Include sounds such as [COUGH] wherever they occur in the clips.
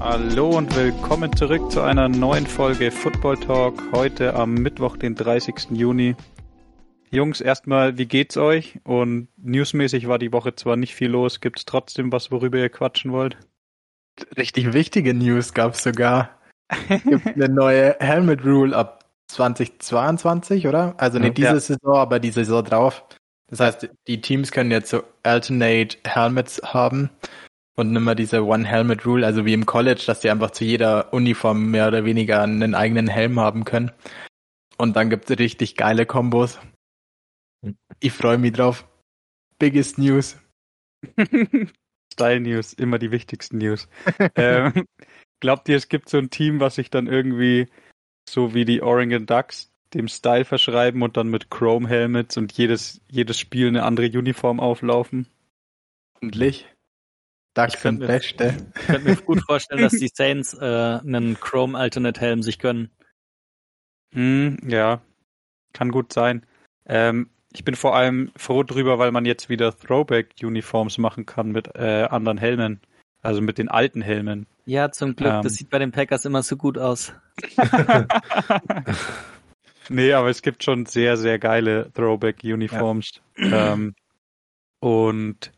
Hallo und willkommen zurück zu einer neuen Folge Football Talk. Heute am Mittwoch, den 30. Juni. Jungs, erstmal, wie geht's euch? Und newsmäßig war die Woche zwar nicht viel los, gibt's trotzdem was, worüber ihr quatschen wollt? Richtig wichtige News gab's sogar. Gibt eine neue Helmet Rule ab 2022, oder? Also nicht diese Ja. Saison, aber die Saison drauf. Das heißt, die Teams können jetzt so alternate Helmets haben und nicht mehr diese One Helmet Rule, also wie im College, dass die einfach zu jeder Uniform mehr oder weniger einen eigenen Helm haben können. Und dann gibt's richtig geile Kombos. Ich freue mich drauf. Biggest News. [LAUGHS] Style News, immer die wichtigsten News. [LAUGHS] ähm, glaubt ihr, es gibt so ein Team, was sich dann irgendwie so wie die Oregon Ducks dem Style verschreiben und dann mit Chrome Helmets und jedes, jedes Spiel eine andere Uniform auflaufen? Hoffentlich. Ducks Ich könnte sind mir- Beste. Ich könnte mir gut vorstellen, dass die Saints äh, einen Chrome Alternate Helm sich gönnen. Hm, ja, kann gut sein. Ähm, ich bin vor allem froh drüber, weil man jetzt wieder Throwback-Uniforms machen kann mit äh, anderen Helmen. Also mit den alten Helmen. Ja, zum Glück. Ähm. Das sieht bei den Packers immer so gut aus. [LAUGHS] nee, aber es gibt schon sehr, sehr geile Throwback-Uniforms. Ähm, und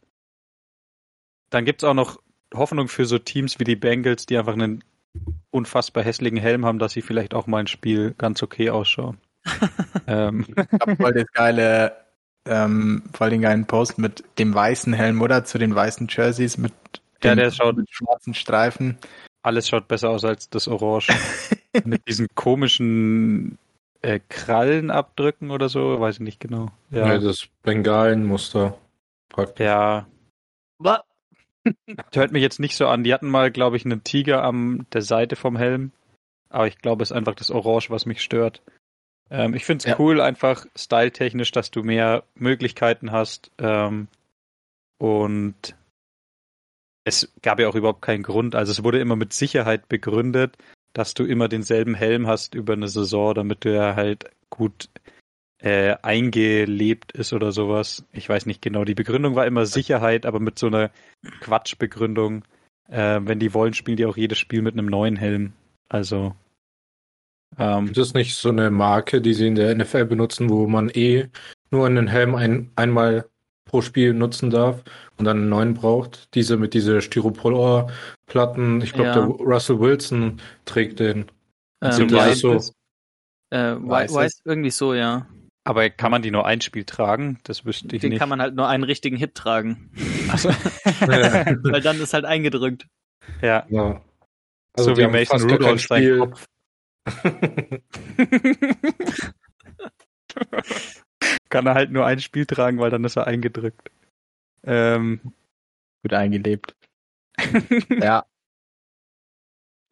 dann gibt's auch noch Hoffnung für so Teams wie die Bengals, die einfach einen unfassbar hässlichen Helm haben, dass sie vielleicht auch mal ein Spiel ganz okay ausschauen. [LAUGHS] ähm, Ich hab voll das geile, ähm, voll den geilen Post mit dem weißen Helm, oder? Zu den weißen Jerseys mit Ja, der schaut- mit schwarzen Streifen. alles schaut besser aus als das Orange. [LAUGHS] Mit diesen komischen äh, Krallenabdrücken oder so, weiß ich nicht genau. Ja, Ja, das Bengalenmuster. Praktisch. ja. [LAUGHS] Hört mich jetzt nicht so an. Die hatten mal, glaube ich, einen Tiger an der Seite vom Helm. Aber ich glaube, es ist einfach das Orange, was mich stört. Ähm, ich finde es Ja. cool, einfach styletechnisch, dass du mehr Möglichkeiten hast. Ähm, und es gab ja auch überhaupt keinen Grund. Also es wurde immer mit Sicherheit begründet, dass du immer denselben Helm hast über eine Saison, damit du ja halt gut äh, eingelebt ist oder sowas. Ich weiß nicht genau. Die Begründung war immer Sicherheit, aber mit so einer Quatschbegründung. Äh, wenn die wollen, spielen die auch jedes Spiel mit einem neuen Helm. Also ähm, Gibt es nicht so eine Marke, die sie in der NFL benutzen, wo man eh nur einen Helm ein, einmal pro Spiel nutzen darf und dann einen neuen braucht? Diese mit diese Styropor-Platten. Ich glaube, Ja. der Russell Wilson trägt den. Ähm, weiß so. äh, Weiß weiß, irgendwie so, ja. aber kann man die nur ein Spiel tragen? Das wüsste ich Den nicht. kann man halt nur einen richtigen Hit tragen. [LAUGHS] Also. [LAUGHS] Weil dann ist halt eingedrückt. ja. ja. So die wie Mason Rudolph sein Spiel. Kopf. [LAUGHS] kann er halt nur ein Spiel tragen, weil dann ist er eingedrückt. Ähm, Gut eingelebt. [LAUGHS] ja.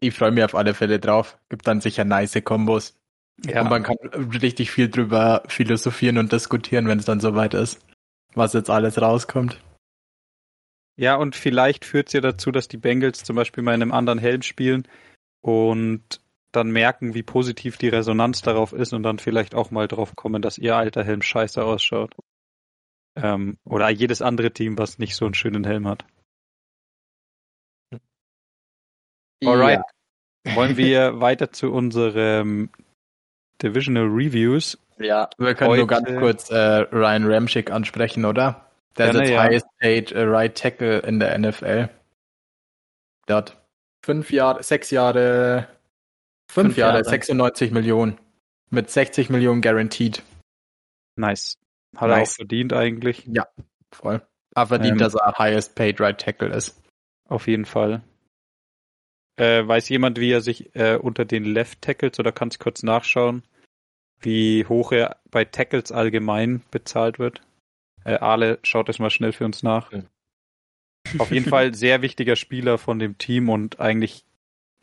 Ich freue mich auf alle Fälle drauf. Gibt dann sicher nice Kombos. ja. Und man kann richtig viel drüber philosophieren und diskutieren, wenn es dann soweit ist. Was jetzt alles rauskommt. Ja, und vielleicht führt es ja dazu, dass die Bengals zum Beispiel mal in einem anderen Helm spielen und dann merken, wie positiv die Resonanz darauf ist und dann vielleicht auch mal drauf kommen, dass ihr alter Helm scheiße ausschaut. Ähm, oder jedes andere Team, was nicht so einen schönen Helm hat. Alright. Wollen wir weiter zu unserem Divisional Reviews? Ja, wir können nur Heute- ganz kurz äh, Ryan Ramchick ansprechen, oder? Der ist ja. highest paid äh, right tackle in der NFL. Der hat fünf Jahre, sechs Jahre, fünf, Fünf Jahre, Jahre. 96 Millionen. Mit 60 Millionen guaranteed. Nice. Hat Nice. er auch verdient eigentlich. Voll. Aber verdient, Ähm, dass er highest paid right tackle ist. Auf jeden Fall. Äh, weiß jemand, wie er sich äh, unter den Left Tackles oder kannst kurz nachschauen, wie hoch er bei Tackles allgemein bezahlt wird? Äh, Ale, schaut das mal schnell für uns nach. Ja. Auf jeden Fall sehr wichtiger Spieler von dem Team und eigentlich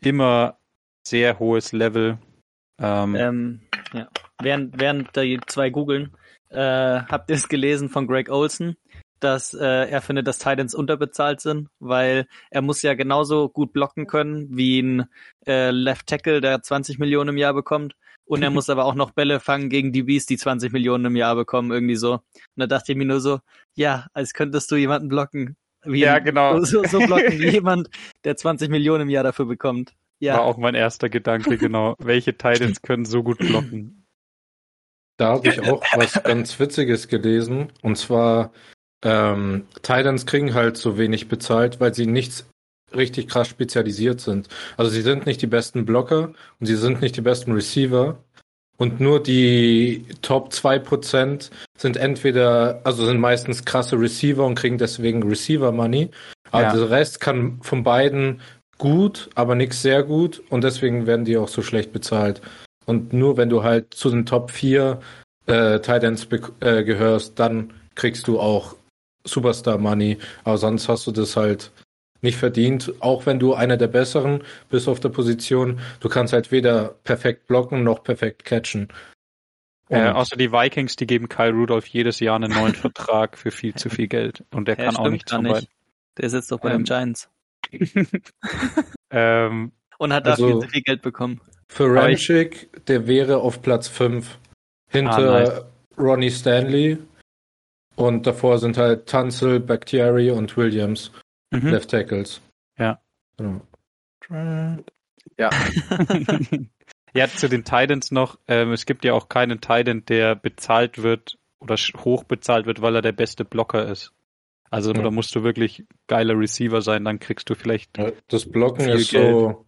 immer sehr hohes Level. Ähm, Ähm, ja. Während, während die zwei googeln, äh, habt ihr es gelesen von Greg Olson? dass äh, er findet, dass Titans unterbezahlt sind, weil er muss ja genauso gut blocken können wie ein äh, Left Tackle, der 20 Millionen im Jahr bekommt. Und er [LAUGHS] muss aber auch noch Bälle fangen gegen die Bees, die 20 Millionen im Jahr bekommen, irgendwie so. Und da dachte ich mir nur so, ja, als könntest du jemanden blocken. Wie Ja, genau. So, so blocken [LAUGHS] wie jemand, der 20 Millionen im Jahr dafür bekommt. Ja. War auch mein erster Gedanke, genau. [LAUGHS] Welche Titans können so gut blocken? Da habe ich auch was ganz Witziges gelesen. Und zwar, ähm, Titans kriegen halt so wenig bezahlt, weil sie nichts richtig krass spezialisiert sind. Also sie sind nicht die besten Blocker und sie sind nicht die besten Receiver. Und nur die Top 2% sind entweder, also sind meistens krasse Receiver und kriegen deswegen Receiver Money. Aber Ja. der Rest kann von beiden gut, aber nichts sehr gut und deswegen werden die auch so schlecht bezahlt. Und nur wenn du halt zu den Top 4 äh, Titans äh, gehörst, dann kriegst du auch Superstar Money. Aber sonst hast du das halt nicht verdient, auch wenn du einer der besseren bist auf der Position. Du kannst halt weder perfekt blocken noch perfekt catchen. Äh, außer die Vikings, die geben Kyle Rudolph jedes Jahr einen neuen [LAUGHS] Vertrag für viel zu viel Geld. Und der Hä, kann auch nicht. beiden. Der ist jetzt doch bei Ähm, den Giants. [LAUGHS] Ähm, Und hat also- dafür viel, viel Geld bekommen. für Ramchick, der wäre auf Platz 5 hinter Ah, nice. Ronnie Stanley. Und davor sind halt Tunzel, Bakhtiari und Williams, mhm. Left Tackles. Ja. Genau. Ja, [LAUGHS] ja, zu den Titans noch. Ähm, es gibt ja auch keinen Titan, der bezahlt wird oder hoch bezahlt wird, weil er der beste Blocker ist. Also Ja. da musst du wirklich geiler Receiver sein, dann kriegst du vielleicht. Ja, Das Blocken Viel ist so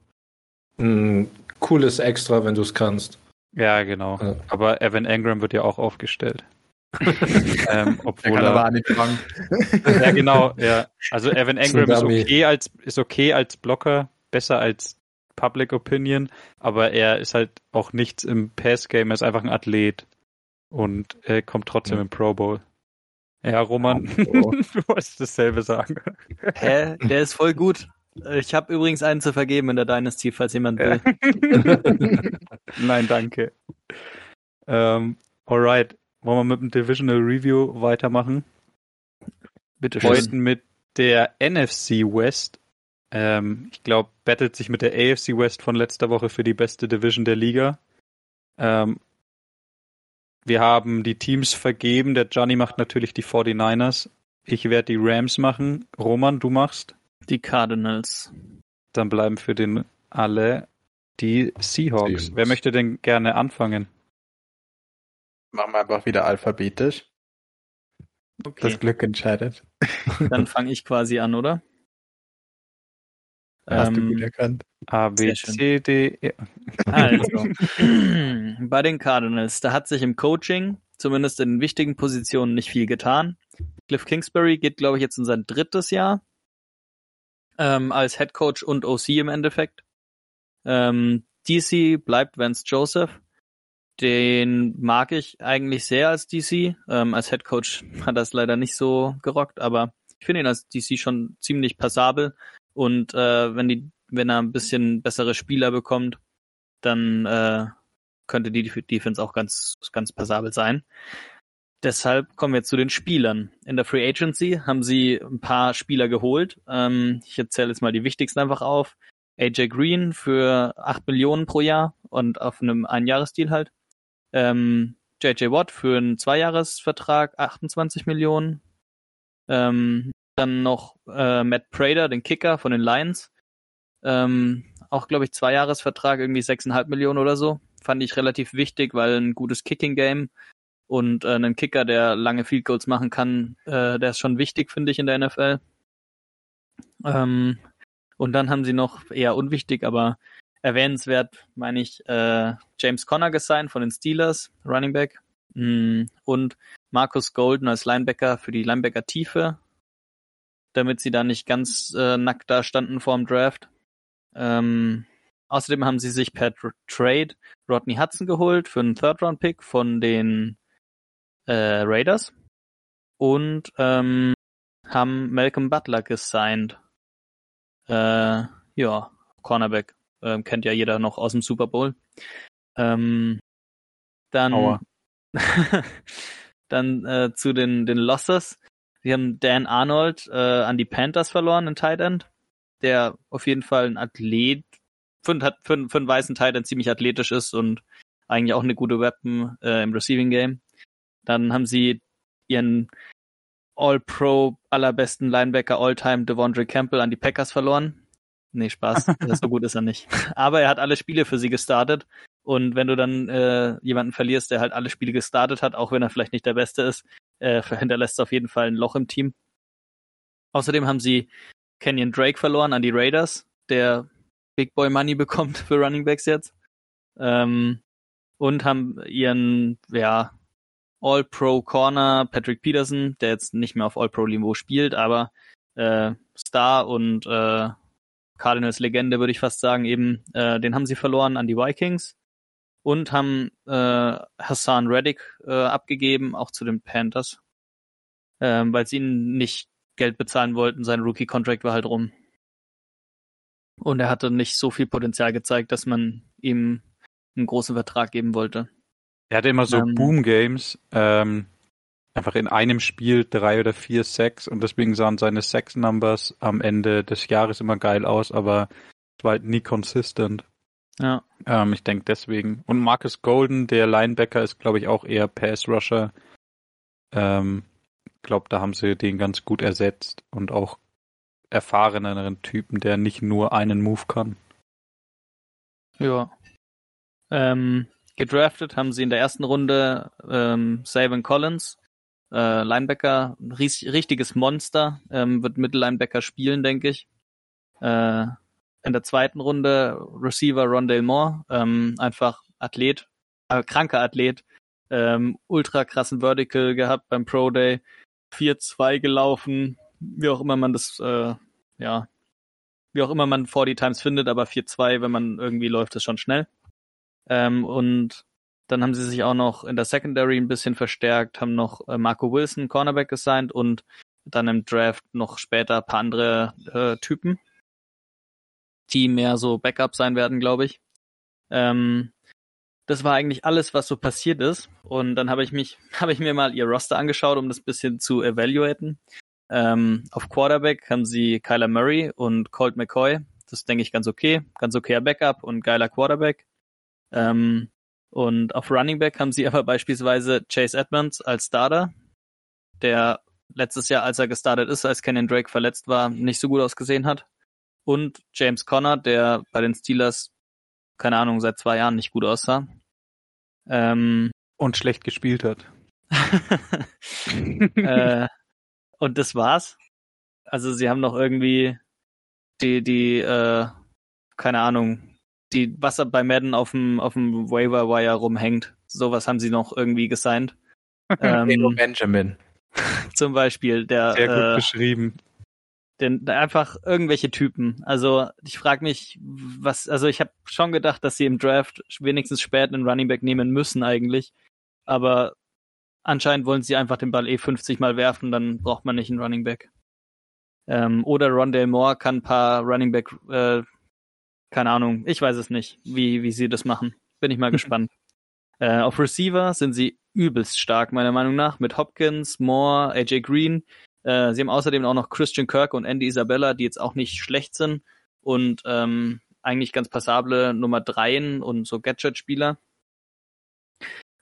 ein cooles Extra, wenn du es kannst. Ja, genau. Ja. Aber Evan Engram wird ja auch aufgestellt. [LAUGHS] ähm, obwohl kann er, aber nicht fangen. Ja, genau, ja. Also Evan Engram ist okay als ist okay als Blocker, besser als Public Opinion, aber er ist halt auch nichts im Pass-Game, er ist einfach ein Athlet und er kommt trotzdem Ja. im Pro Bowl. Ja, Roman, Oh. [LAUGHS] du wolltest dasselbe sagen. Hä? Der ist voll gut. Ich habe übrigens einen zu vergeben in der Dynasty, falls jemand will. [LAUGHS] Nein, danke. Ähm, alright, wollen wir mit dem Divisional Review weitermachen? Bitte Heute mit der NFC West. Ähm, ich glaube, battelt sich mit der AFC West von letzter Woche für die beste Division der Liga. Ähm, wir haben die Teams vergeben. Der Johnny macht natürlich die 49ers. Ich werde die Rams machen. Roman, du machst. Die Cardinals. Dann bleiben für den alle die Seahawks. Seahawks. Wer möchte denn gerne anfangen? Machen wir einfach wieder alphabetisch. Okay, Das Glück entscheidet. dann fange ich quasi an, oder? Hast du Ähm, gut erkannt. A, B. C, D, E. [LAUGHS] Also, [CLEARS THROAT] bei den Cardinals, da hat sich im Coaching, zumindest in wichtigen Positionen, nicht viel getan. Cliff Kingsbury geht, glaube ich, jetzt in sein drittes Jahr ähm, als Head Coach und OC im Endeffekt. Ähm, DC bleibt Vance Joseph. Den mag ich eigentlich sehr als DC. Ähm, als Head Coach hat es leider nicht so gerockt, aber ich finde ihn als DC schon ziemlich passabel. Und äh, wenn die, wenn er ein bisschen bessere Spieler bekommt, dann äh, könnte die Defense auch ganz, ganz passabel sein. Deshalb kommen wir zu den Spielern. In der Free Agency haben sie ein paar Spieler geholt. Ähm, ich erzähle jetzt mal die wichtigsten einfach auf. AJ Green für 8 Millionen pro Jahr und auf einem Einjahresdeal halt. Ähm, JJ Watt für einen Zweijahresvertrag 28 Millionen. Ähm, dann noch äh, Matt Prater, den Kicker von den Lions. Ähm, auch, glaube ich, Zweijahresvertrag, irgendwie 6,5 Millionen oder so. Fand ich relativ wichtig, weil ein gutes Kicking-Game und äh, einen Kicker, der lange Field Goals machen kann, äh, der ist schon wichtig, finde ich, in der NFL. Ähm, und dann haben sie noch eher unwichtig, aber erwähnenswert, meine ich, äh, James Conner gesigned von den Steelers, Running Back. Mm, Und Marcus Golden als Linebacker für die Linebacker-Tiefe, damit sie da nicht ganz äh, nackt da standen vor dem Draft. Ähm, außerdem haben sie sich per Tr- Trade Rodney Hudson geholt für einen Third-Round-Pick von den äh, Raiders und ähm, haben Malcolm Butler gesigned. Äh, ja, Cornerback. Ähm, kennt ja jeder noch aus dem Super Bowl. Ähm, dann [LAUGHS] dann äh, zu den, den Losses Sie haben Dan Arnold äh, an die Panthers verloren, in Tight End, der auf jeden Fall ein Athlet, für, für, für einen weißen Tight End ziemlich athletisch ist und eigentlich auch eine gute Weapon äh, im Receiving Game. Dann haben sie ihren All-Pro allerbesten Linebacker All-Time Devondre Campbell an die Packers verloren. Nee, Spaß. [LAUGHS] so gut ist er nicht. Aber er hat alle Spiele für sie gestartet. Und wenn du dann äh, jemanden verlierst, der halt alle Spiele gestartet hat, auch wenn er vielleicht nicht der Beste ist, äh, [LAUGHS] hinterlässt auf jeden Fall ein Loch im Team. Außerdem haben sie Kenyon Drake verloren an die Raiders, der Big Boy Money [LAUGHS] bekommt für Running Backs jetzt. Ähm, und haben ihren, ja, All-Pro Corner Patrick Peterson, der jetzt nicht mehr auf All-Pro-Niveau spielt, aber äh, Star und äh, Cardinals Legende, würde ich fast sagen, eben, äh, den haben sie verloren an die Vikings und haben äh, Hassan Reddick äh, abgegeben, auch zu den Panthers, äh, weil sie ihn nicht Geld bezahlen wollten. Sein Rookie-Contract war halt rum. Und er hatte nicht so viel Potenzial gezeigt, dass man ihm einen großen Vertrag geben wollte. Er hatte immer so ähm, Boom-Games, ähm, einfach in einem Spiel drei oder vier Sacks und deswegen sahen seine Sex-Numbers am Ende des Jahres immer geil aus, aber es war halt nie consistent. Ja. Ähm, ich denke deswegen. Und Marcus Golden, der Linebacker, ist glaube ich auch eher Pass-Rusher. Ähm, glaube, da haben sie den ganz gut ersetzt und auch erfahreneren Typen, der nicht nur einen Move kann. Ja. Ähm, gedraftet haben sie in der ersten Runde ähm, Savin Collins, äh, Linebacker, ries richtiges Monster, ähm, wird Mittellinebacker spielen, denke ich. Äh, in der zweiten Runde Receiver Rondale Moore, ähm, einfach Athlet, äh, kranker Athlet, ähm, ultra krassen Vertical gehabt beim Pro Day, 4-2 gelaufen, wie auch immer man das, äh, ja, wie auch immer man 40 Times findet, aber 4-2, wenn man irgendwie läuft, ist schon schnell. Ähm, und dann haben sie sich auch noch in der Secondary ein bisschen verstärkt, haben noch äh, Marco Wilson, Cornerback gesigned und dann im Draft noch später ein paar andere äh, Typen, die mehr so Backup sein werden, glaube ich. Ähm, das war eigentlich alles, was so passiert ist. Und dann habe ich mich, [LAUGHS] habe ich mir mal ihr Roster angeschaut, um das bisschen zu evaluaten. Ähm, auf Quarterback haben sie Kyler Murray und Colt McCoy. Das denke ich ganz okay. Ganz okayer Backup und geiler Quarterback. Ähm, und auf Running Back haben sie [LAUGHS] aber beispielsweise Chase Edmonds als Starter, der letztes Jahr, als er gestartet ist, als Kenyon Drake verletzt war, nicht so gut ausgesehen hat. Und James Conner, der bei den Steelers, keine Ahnung, seit zwei Jahren nicht gut aussah. Ähm, und schlecht gespielt hat. [LAUGHS] äh, und das war's. Also sie haben noch irgendwie die, die, äh, keine Ahnung, die, was bei Madden auf dem, auf dem Waiver Wire rumhängt. Sowas haben sie noch irgendwie gesigned. [LAUGHS] ähm, Benjamin. [LAUGHS] Zum Beispiel, der. Sehr gut äh, beschrieben. Den, einfach irgendwelche Typen. Also ich frage mich, was, also ich habe schon gedacht, dass sie im Draft wenigstens spät einen Running Back nehmen müssen eigentlich. Aber anscheinend wollen sie einfach den Ball eh 50 Mal werfen, dann braucht man nicht einen Running Back. Ähm, oder Rondale Moore kann ein paar Running Back äh, keine Ahnung, ich weiß es nicht, wie, wie sie das machen. Bin ich mal [LAUGHS] gespannt. Äh, auf Receiver sind sie übelst stark, meiner Meinung nach, mit Hopkins, Moore, AJ Green. Äh, sie haben außerdem auch noch Christian Kirk und Andy Isabella, die jetzt auch nicht schlecht sind und ähm, eigentlich ganz passable Nummer dreien und so Gadget-Spieler.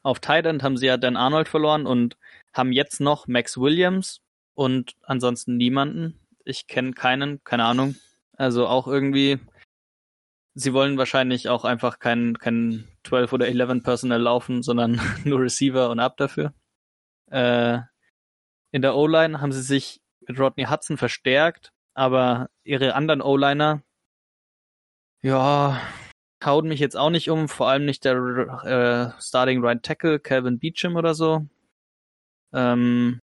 Auf End haben sie ja Dan Arnold verloren und haben jetzt noch Max Williams und ansonsten niemanden. Ich kenne keinen, keine Ahnung. Also auch irgendwie sie wollen wahrscheinlich auch einfach kein, kein 12 oder 11 Personal laufen, sondern [LAUGHS] nur Receiver und ab dafür. Äh, in der O-Line haben sie sich mit Rodney Hudson verstärkt, aber ihre anderen O-Liner, ja, hauen mich jetzt auch nicht um, vor allem nicht der äh, Starting Right Tackle, Calvin Beecham oder so. Ähm,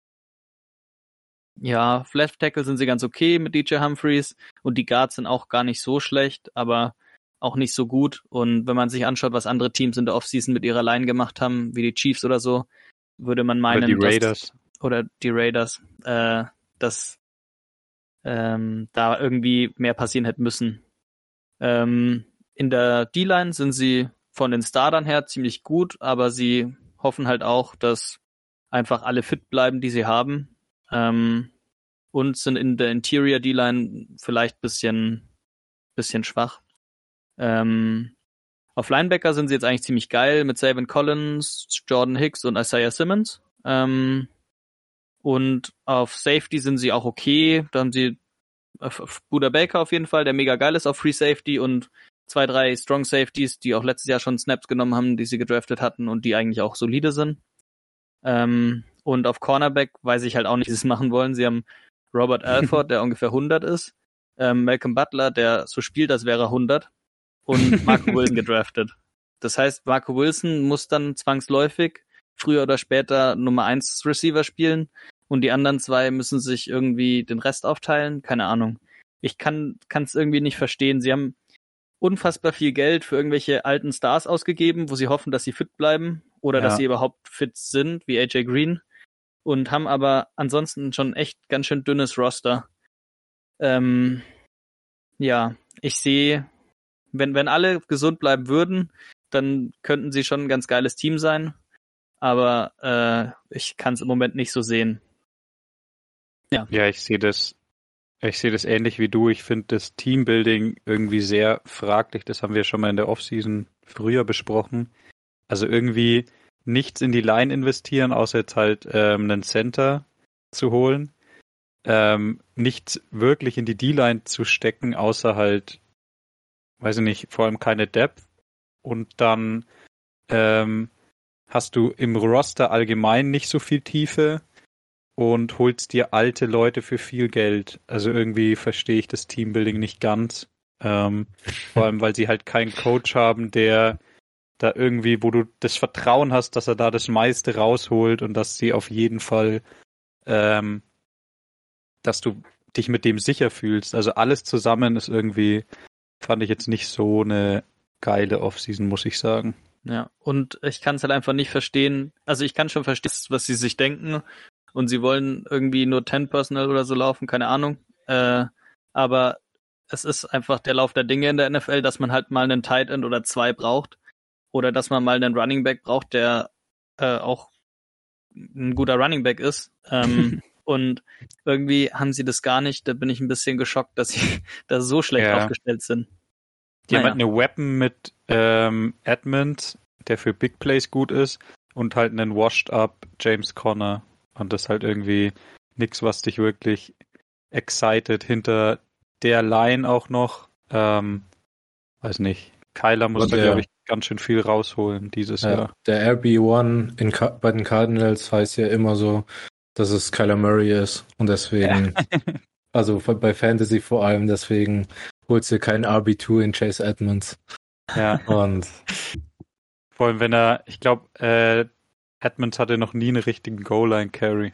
ja, Left Tackle sind sie ganz okay mit DJ Humphreys und die Guards sind auch gar nicht so schlecht, aber auch nicht so gut. Und wenn man sich anschaut, was andere Teams in der Offseason mit ihrer Line gemacht haben, wie die Chiefs oder so, würde man meinen, oder die Raiders, dass, oder die Raiders, äh, dass ähm, da irgendwie mehr passieren hätte müssen. Ähm, in der D-Line sind sie von den Startern her ziemlich gut, aber sie hoffen halt auch, dass einfach alle fit bleiben, die sie haben. ähm, und sind in der Interior D-Line vielleicht bisschen, bisschen schwach. Ähm, auf Linebacker sind sie jetzt eigentlich ziemlich geil mit Savin Collins, Jordan Hicks und Isaiah Simmons. Ähm, und auf Safety sind sie auch okay. Da haben sie auf Buda Baker auf jeden Fall, der mega geil ist auf Free Safety und zwei, drei Strong Safeties, die auch letztes Jahr schon Snaps genommen haben, die sie gedraftet hatten und die eigentlich auch solide sind. Ähm, und auf Cornerback weiß ich halt auch nicht, wie sie es machen wollen. Sie haben Robert [LAUGHS] Alford, der ungefähr 100 ist, ähm, Malcolm Butler, der so spielt, als wäre er 100 und Marco [LAUGHS] Wilson gedraftet. Das heißt, Marco Wilson muss dann zwangsläufig früher oder später Nummer 1 Receiver spielen und die anderen zwei müssen sich irgendwie den Rest aufteilen. Keine Ahnung. Ich kann es irgendwie nicht verstehen. Sie haben unfassbar viel Geld für irgendwelche alten Stars ausgegeben, wo sie hoffen, dass sie fit bleiben oder ja. dass sie überhaupt fit sind, wie AJ Green, und haben aber ansonsten schon echt ganz schön dünnes Roster. Ähm, ja, ich sehe, wenn, wenn alle gesund bleiben würden, dann könnten sie schon ein ganz geiles Team sein. Aber äh, ich kann es im Moment nicht so sehen. Ja, ja ich sehe das ich sehe das ähnlich wie du. Ich finde das Teambuilding irgendwie sehr fraglich. Das haben wir schon mal in der Offseason früher besprochen. Also irgendwie nichts in die Line investieren, außer jetzt halt ähm, einen Center zu holen. Ähm, nichts wirklich in die D-Line zu stecken, außer halt, weiß ich nicht, vor allem keine Depth. Und dann ähm, hast du im Roster allgemein nicht so viel Tiefe und holst dir alte Leute für viel Geld. Also irgendwie verstehe ich das Teambuilding nicht ganz. Ähm, vor allem, weil sie halt keinen Coach haben, der da irgendwie, wo du das Vertrauen hast, dass er da das meiste rausholt und dass sie auf jeden Fall, ähm, dass du dich mit dem sicher fühlst. Also alles zusammen ist irgendwie, fand ich jetzt nicht so eine geile Offseason, muss ich sagen. Ja, und ich kann es halt einfach nicht verstehen. Also ich kann schon verstehen, was sie sich denken und sie wollen irgendwie nur 10 Personal oder so laufen, keine Ahnung. Äh, aber es ist einfach der Lauf der Dinge in der NFL, dass man halt mal einen Tight End oder zwei braucht oder dass man mal einen Running Back braucht, der äh, auch ein guter Running Back ist. Ähm, [LAUGHS] und irgendwie haben sie das gar nicht. Da bin ich ein bisschen geschockt, dass sie [LAUGHS] da so schlecht ja. aufgestellt sind. Die naja. haben halt eine Weapon mit ähm, Edmund, der für Big Plays gut ist, und halt einen Washed Up James Conner. Und das ist halt irgendwie nichts, was dich wirklich excited hinter der Line auch noch. Ähm, weiß nicht. Kyler muss da, glaube ich, ganz schön viel rausholen dieses ja, Jahr. Der RB1 in, bei den Cardinals heißt ja immer so, dass es Kyler Murray ist. Und deswegen, ja. [LAUGHS] also bei Fantasy vor allem, deswegen holst du keinen RB2 in Chase Edmonds. Ja. Und vor allem, wenn er, ich glaube, äh, Edmonds hatte noch nie einen richtigen Goal-Line-Carry.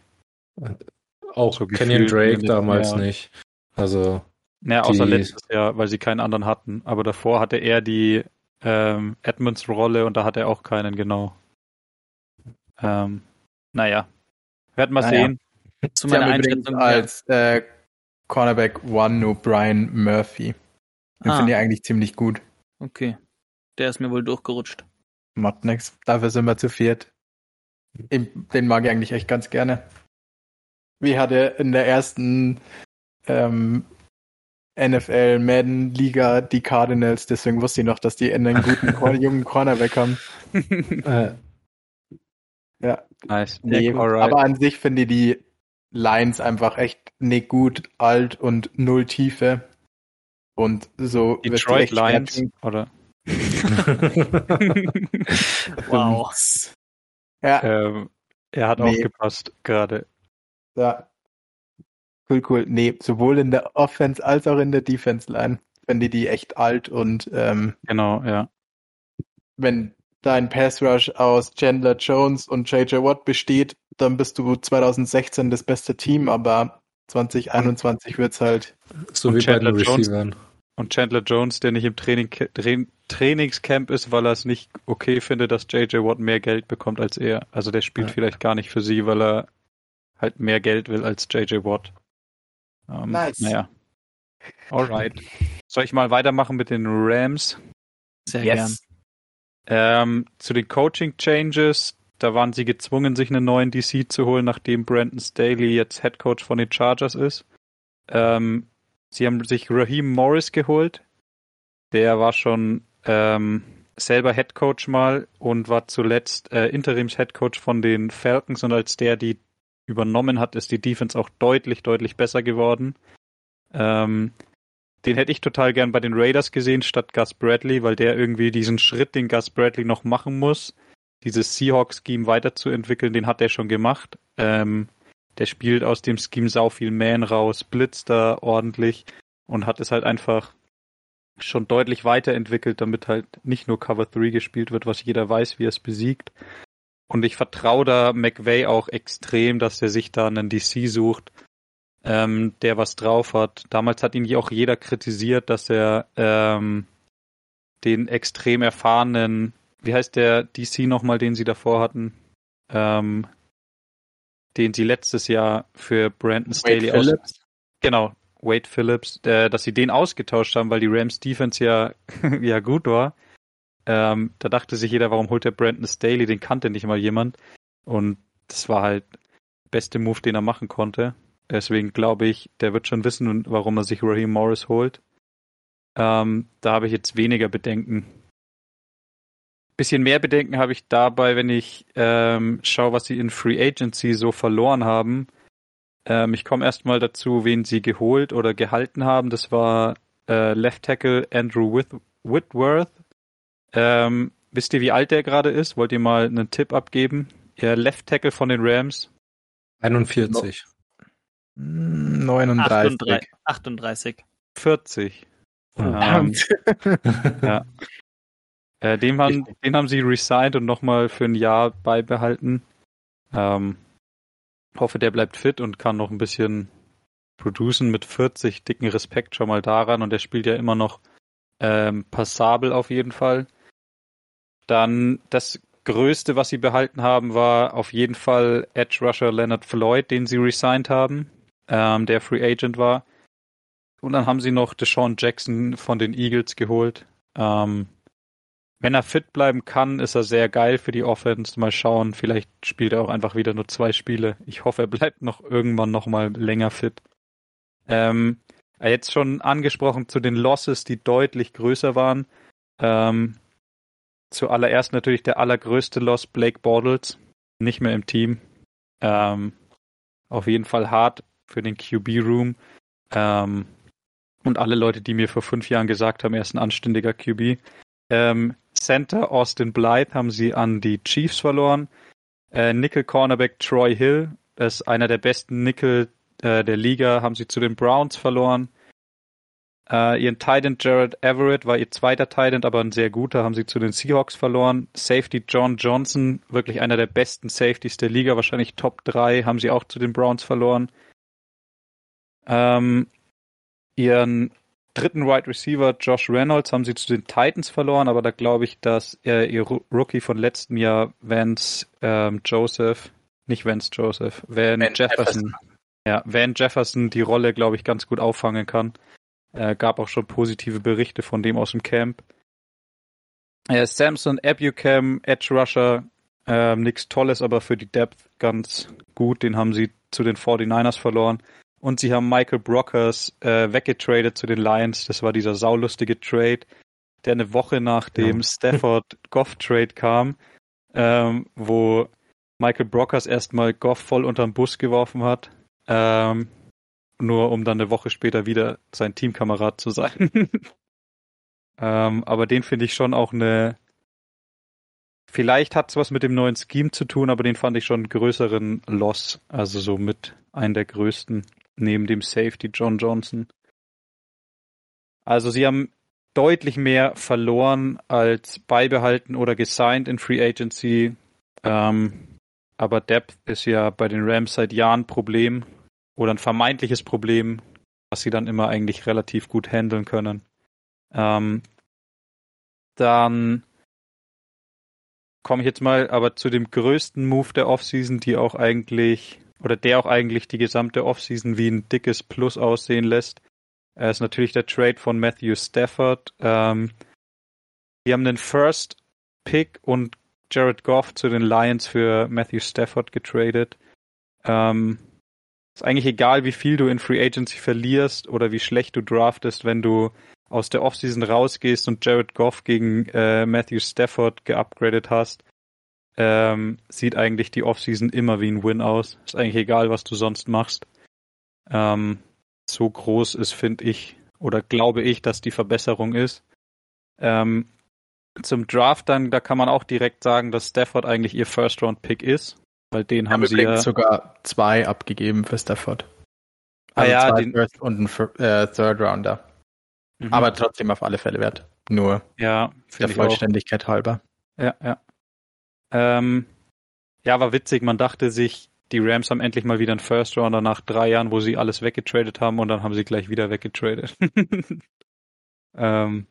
Auch so Kenyon Drake damals Jahr. nicht. Also. Naja, außer die... letztes Jahr, weil sie keinen anderen hatten. Aber davor hatte er die ähm, Edmonds-Rolle und da hat er auch keinen, genau. Ähm, naja. Werden wir naja. sehen. Zu meiner Einschätzung als äh, Cornerback One nur Brian Murphy. Den ah. finde ich eigentlich ziemlich gut. Okay. Der ist mir wohl durchgerutscht. Macht nix. Dafür sind wir zu viert. Den mag ich eigentlich echt ganz gerne. Wie hat er in der ersten ähm, NFL Madden Liga die Cardinals, deswegen wusste ich noch, dass die einen guten [LAUGHS] jungen Cornerback haben. äh, ja. Nice. Nee, aber an sich finde ich die Lines einfach echt nicht gut, alt und null Tiefe. Und so Detroit Lions oder [LAUGHS] [LAUGHS] wow. Ja. Ähm, er hat nee. aufgepasst gerade. Ja. Cool, cool. Nee, sowohl in der Offense als auch in der Defense Line. Wenn die die echt alt und ähm, genau, ja. Wenn dein Pass Rush aus Chandler Jones und JJ Watt besteht, dann bist du 2016 das beste Team, aber 2021 wird's halt. So wie Chandler bei den Receivern. Und Chandler Jones, der nicht im Training, Tra Trainingscamp ist, weil er es nicht okay findet, dass JJ Watt mehr Geld bekommt als er. Also der spielt ja. vielleicht gar nicht für sie, weil er halt mehr Geld will als JJ Watt. Ähm, nice. Naja. Alright. Soll ich mal weitermachen mit den Rams? Sehr yes. gern. Ähm, zu den Coaching Changes, da waren sie gezwungen, sich einen neuen DC zu holen, nachdem Brandon Staley jetzt Head Coach von den Chargers ist. Ähm, sie haben sich Raheem Morris geholt. Der war schon ähm, selber Head Coach mal und war zuletzt äh, Interims Head Coach von den Falcons und als der die übernommen hat, ist die Defense auch deutlich, deutlich besser geworden. Ähm, den hätte ich total gern bei den Raiders gesehen statt Gus Bradley, weil der irgendwie diesen Schritt, den Gus Bradley noch machen muss, dieses Seahawks-Scheme weiterzuentwickeln, den hat er schon gemacht. Ähm, der spielt aus dem Scheme sau viel Man raus, blitzt da ordentlich und hat es halt einfach schon deutlich weiterentwickelt, damit halt nicht nur Cover 3 gespielt wird, was jeder weiß, wie er es besiegt. Und ich vertraue da McVay auch extrem, dass er sich da einen DC sucht, ähm, der was drauf hat. Damals hat ihn auch jeder kritisiert, dass er ähm, den extrem erfahrenen wie heißt der DC nochmal, den sie davor hatten? Ähm, den sie letztes Jahr für Brandon Staley aus. Genau, Wade Phillips, äh, dass sie den ausgetauscht haben, weil die Rams Defense ja, [LAUGHS] ja gut war. Ähm, da dachte sich jeder, warum holt der Brandon Staley? Den kannte nicht mal jemand. Und das war halt der beste Move, den er machen konnte. Deswegen glaube ich, der wird schon wissen, warum er sich Raheem Morris holt. Ähm, da habe ich jetzt weniger Bedenken bisschen mehr Bedenken habe ich dabei, wenn ich ähm, schaue, was sie in Free Agency so verloren haben. Ähm, ich komme erstmal dazu, wen sie geholt oder gehalten haben. Das war äh, Left Tackle Andrew Whit Whitworth. Ähm, wisst ihr, wie alt der gerade ist? Wollt ihr mal einen Tipp abgeben? Ja, Left Tackle von den Rams. 41. 39. 38. 40. Ähm, ja. [LAUGHS] Äh, den, haben, den haben sie resigned und nochmal für ein Jahr beibehalten. Ähm, hoffe, der bleibt fit und kann noch ein bisschen producen mit 40. Dicken Respekt schon mal daran und der spielt ja immer noch ähm, passabel auf jeden Fall. Dann das Größte, was sie behalten haben, war auf jeden Fall Edge Rusher Leonard Floyd, den sie resigned haben, ähm, der Free Agent war. Und dann haben sie noch Deshaun Jackson von den Eagles geholt. Ähm, wenn er fit bleiben kann, ist er sehr geil für die Offense. Mal schauen, vielleicht spielt er auch einfach wieder nur zwei Spiele. Ich hoffe, er bleibt noch irgendwann noch mal länger fit. Ähm, jetzt schon angesprochen zu den Losses, die deutlich größer waren. Ähm, zuallererst natürlich der allergrößte Loss, Blake Bortles, nicht mehr im Team. Ähm, auf jeden Fall hart für den QB-Room. Ähm, und alle Leute, die mir vor fünf Jahren gesagt haben, er ist ein anständiger QB. Ähm, Center Austin Blythe haben sie an die Chiefs verloren. Äh, Nickel Cornerback Troy Hill, ist einer der besten Nickel äh, der Liga, haben sie zu den Browns verloren. Äh, ihren Titan Jared Everett war ihr zweiter Titan, aber ein sehr guter, haben sie zu den Seahawks verloren. Safety John Johnson, wirklich einer der besten Safeties der Liga, wahrscheinlich Top 3, haben sie auch zu den Browns verloren. Ähm, ihren dritten Wide Receiver Josh Reynolds haben sie zu den Titans verloren, aber da glaube ich, dass er ihr Rookie von letztem Jahr, Vance ähm, Joseph, nicht Vance Joseph, Van, Van Jefferson, Jefferson, ja, Van Jefferson die Rolle, glaube ich, ganz gut auffangen kann. Äh, gab auch schon positive Berichte von dem aus dem Camp. Äh, Samson Abucam, Edge Rusher, äh, nichts Tolles, aber für die Depth ganz gut. Den haben sie zu den 49ers verloren. Und sie haben Michael Brockers äh, weggetradet zu den Lions. Das war dieser saulustige Trade, der eine Woche nach dem ja. Stafford [LAUGHS] Goff Trade kam, ähm, wo Michael Brockers erstmal Goff voll unterm Bus geworfen hat, ähm, nur um dann eine Woche später wieder sein Teamkamerad zu sein. [LAUGHS] ähm, aber den finde ich schon auch eine. Vielleicht hat es was mit dem neuen Scheme zu tun, aber den fand ich schon einen größeren Loss, also so mit einem der größten neben dem Safety John Johnson. Also sie haben deutlich mehr verloren als beibehalten oder gesigned in Free Agency. Ähm, aber Depth ist ja bei den Rams seit Jahren ein Problem oder ein vermeintliches Problem, was sie dann immer eigentlich relativ gut handeln können. Ähm, dann komme ich jetzt mal aber zu dem größten Move der Offseason, die auch eigentlich oder der auch eigentlich die gesamte Offseason wie ein dickes Plus aussehen lässt, ist natürlich der Trade von Matthew Stafford. Ähm, die haben einen First Pick und Jared Goff zu den Lions für Matthew Stafford getradet. Ähm, ist eigentlich egal, wie viel du in Free Agency verlierst oder wie schlecht du draftest, wenn du aus der Offseason rausgehst und Jared Goff gegen äh, Matthew Stafford geupgradet hast, ähm, sieht eigentlich die Offseason immer wie ein Win aus. Ist eigentlich egal, was du sonst machst. Ähm, so groß ist, finde ich, oder glaube ich, dass die Verbesserung ist. Ähm, zum Draft dann, da kann man auch direkt sagen, dass Stafford eigentlich ihr First-Round-Pick ist, weil den haben, haben sie ja sogar zwei abgegeben für Stafford. Ah also ah ja, den, First und ein äh, Third Rounder. Mhm. Aber trotzdem auf alle Fälle wert. Nur ja, der Vollständigkeit halber. Ja, ja. Ähm, ja, war witzig. Man dachte sich, die Rams haben endlich mal wieder einen First Rounder nach drei Jahren, wo sie alles weggetradet haben und dann haben sie gleich wieder weggetradet. [LAUGHS] ähm,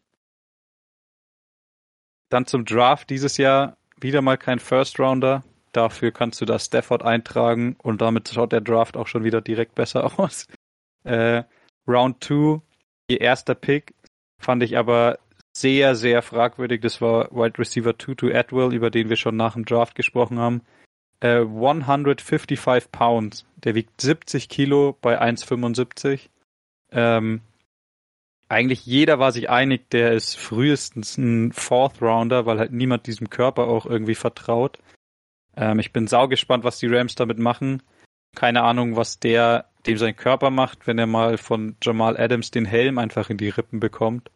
dann zum Draft dieses Jahr wieder mal kein First Rounder. Dafür kannst du da Stafford eintragen und damit schaut der Draft auch schon wieder direkt besser [LAUGHS] aus. Äh, Round 2, ihr erster Pick, fand ich aber sehr, sehr fragwürdig. Das war Wide Receiver Tutu Atwell, über den wir schon nach dem Draft gesprochen haben. Äh, 155 Pounds. Der wiegt 70 Kilo bei 1,75. Ähm, eigentlich jeder war sich einig, der ist frühestens ein Fourth Rounder, weil halt niemand diesem Körper auch irgendwie vertraut. Ähm, ich bin saugespannt, was die Rams damit machen. Keine Ahnung, was der dem sein Körper macht, wenn er mal von Jamal Adams den Helm einfach in die Rippen bekommt.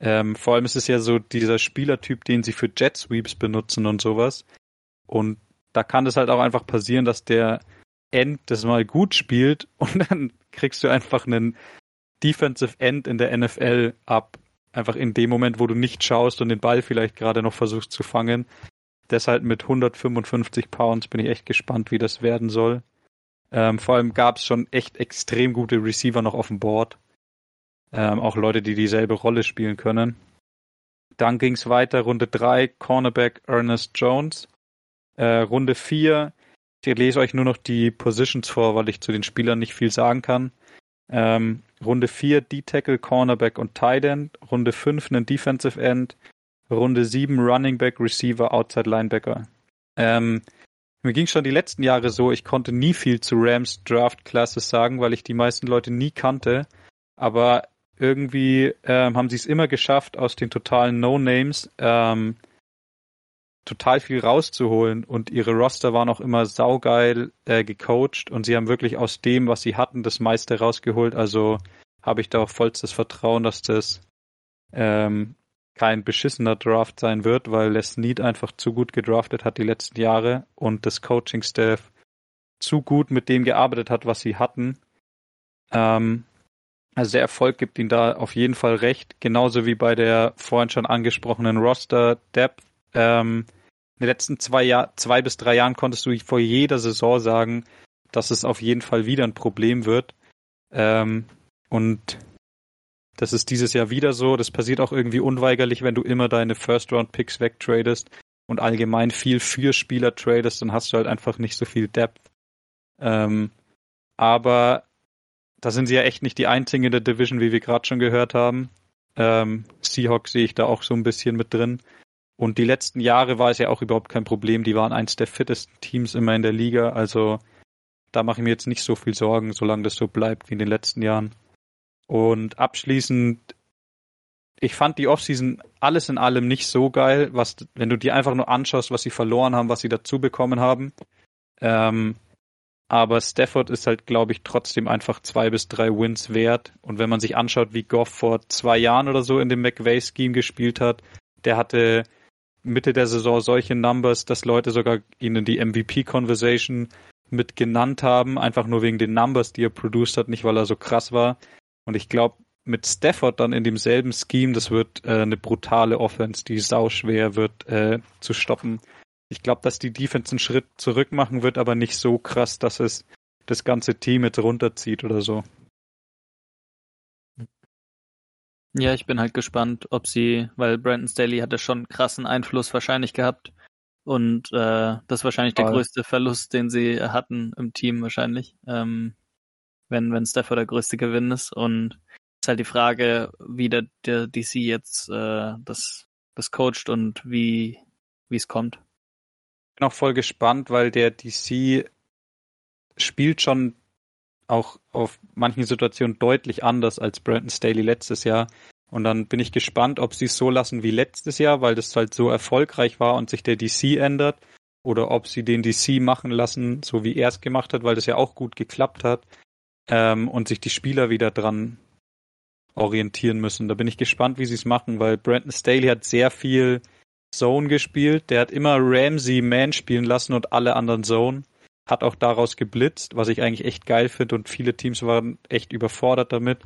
Ähm, vor allem ist es ja so dieser Spielertyp, den sie für Jet Sweeps benutzen und sowas. Und da kann es halt auch einfach passieren, dass der End das mal gut spielt [LAUGHS] und dann kriegst du einfach einen Defensive End in der NFL ab. Einfach in dem Moment, wo du nicht schaust und den Ball vielleicht gerade noch versuchst zu fangen. Deshalb mit 155 Pounds bin ich echt gespannt, wie das werden soll. Ähm, vor allem gab es schon echt extrem gute Receiver noch auf dem Board. Ähm, auch Leute, die dieselbe Rolle spielen können. Dann ging es weiter, Runde 3, Cornerback Ernest Jones. Äh, Runde 4, ich lese euch nur noch die Positions vor, weil ich zu den Spielern nicht viel sagen kann. Ähm, Runde 4 D-Tackle, Cornerback und Tight End. Runde 5 einen Defensive End. Runde 7 Running Back, Receiver, Outside Linebacker. Ähm, mir ging schon die letzten Jahre so, ich konnte nie viel zu Rams Draft Classes sagen, weil ich die meisten Leute nie kannte. Aber irgendwie ähm, haben sie es immer geschafft, aus den totalen No-Names ähm, total viel rauszuholen und ihre Roster waren auch immer saugeil äh, gecoacht und sie haben wirklich aus dem, was sie hatten, das meiste rausgeholt. Also habe ich da auch vollstes Vertrauen, dass das ähm, kein beschissener Draft sein wird, weil Les Need einfach zu gut gedraftet hat die letzten Jahre und das Coaching-Staff zu gut mit dem gearbeitet hat, was sie hatten. Ähm, also der Erfolg gibt ihnen da auf jeden Fall recht, genauso wie bei der vorhin schon angesprochenen Roster Depth. Ähm, in den letzten zwei, Jahr, zwei bis drei Jahren konntest du vor jeder Saison sagen, dass es auf jeden Fall wieder ein Problem wird. Ähm, und das ist dieses Jahr wieder so. Das passiert auch irgendwie unweigerlich, wenn du immer deine First-Round-Picks wegtradest und allgemein viel für Spieler tradest, dann hast du halt einfach nicht so viel Depth. Ähm, aber da sind sie ja echt nicht die einzigen in der Division, wie wir gerade schon gehört haben. Ähm, Seahawks sehe ich da auch so ein bisschen mit drin. Und die letzten Jahre war es ja auch überhaupt kein Problem. Die waren eins der fittesten Teams immer in der Liga. Also da mache ich mir jetzt nicht so viel Sorgen, solange das so bleibt wie in den letzten Jahren. Und abschließend, ich fand die Offseason alles in allem nicht so geil, was, wenn du dir einfach nur anschaust, was sie verloren haben, was sie dazu bekommen haben. Ähm, aber Stafford ist halt, glaube ich, trotzdem einfach zwei bis drei Wins wert. Und wenn man sich anschaut, wie Goff vor zwei Jahren oder so in dem McVay-Scheme gespielt hat, der hatte Mitte der Saison solche Numbers, dass Leute sogar ihn in die MVP-Conversation mit genannt haben, einfach nur wegen den Numbers, die er produced hat, nicht weil er so krass war. Und ich glaube, mit Stafford dann in demselben Scheme, das wird äh, eine brutale Offense, die sauschwer wird äh, zu stoppen. Ich glaube, dass die Defense einen Schritt zurück machen wird, aber nicht so krass, dass es das ganze Team jetzt runterzieht oder so. Ja, ich bin halt gespannt, ob sie, weil Brandon Staley hatte schon krassen Einfluss wahrscheinlich gehabt und äh, das ist wahrscheinlich der größte Verlust, den sie hatten im Team wahrscheinlich, ähm, wenn wenn Stafford der größte Gewinn ist und ist halt die Frage, wie der, der DC jetzt äh, das das coacht und wie wie es kommt. Bin auch voll gespannt, weil der DC spielt schon auch auf manchen Situationen deutlich anders als Brandon Staley letztes Jahr. Und dann bin ich gespannt, ob sie es so lassen wie letztes Jahr, weil das halt so erfolgreich war und sich der DC ändert. Oder ob sie den DC machen lassen, so wie er es gemacht hat, weil das ja auch gut geklappt hat. Ähm, und sich die Spieler wieder dran orientieren müssen. Da bin ich gespannt, wie sie es machen, weil Brandon Staley hat sehr viel Zone gespielt. Der hat immer Ramsey Man spielen lassen und alle anderen Zone. Hat auch daraus geblitzt, was ich eigentlich echt geil finde und viele Teams waren echt überfordert damit.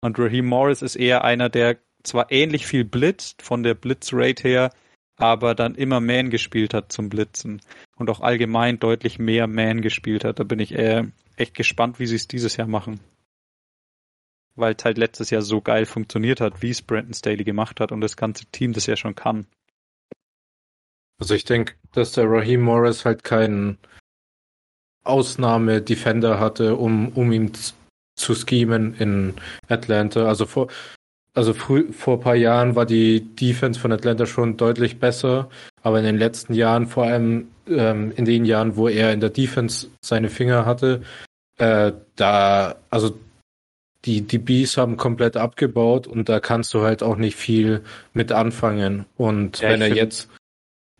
Und Raheem Morris ist eher einer, der zwar ähnlich viel blitzt von der Blitzrate her, aber dann immer Man gespielt hat zum Blitzen und auch allgemein deutlich mehr Man gespielt hat. Da bin ich äh, echt gespannt, wie sie es dieses Jahr machen weil es halt letztes Jahr so geil funktioniert hat, wie es Brandon Staley gemacht hat und das ganze Team das ja schon kann. Also ich denke, dass der Raheem Morris halt keinen Ausnahme-Defender hatte, um, um ihn zu schemen in Atlanta. Also vor, also früh, vor ein paar Jahren war die Defense von Atlanta schon deutlich besser, aber in den letzten Jahren, vor allem ähm, in den Jahren, wo er in der Defense seine Finger hatte, äh, da, also die, die Bees haben komplett abgebaut und da kannst du halt auch nicht viel mit anfangen. Und ja, wenn er jetzt,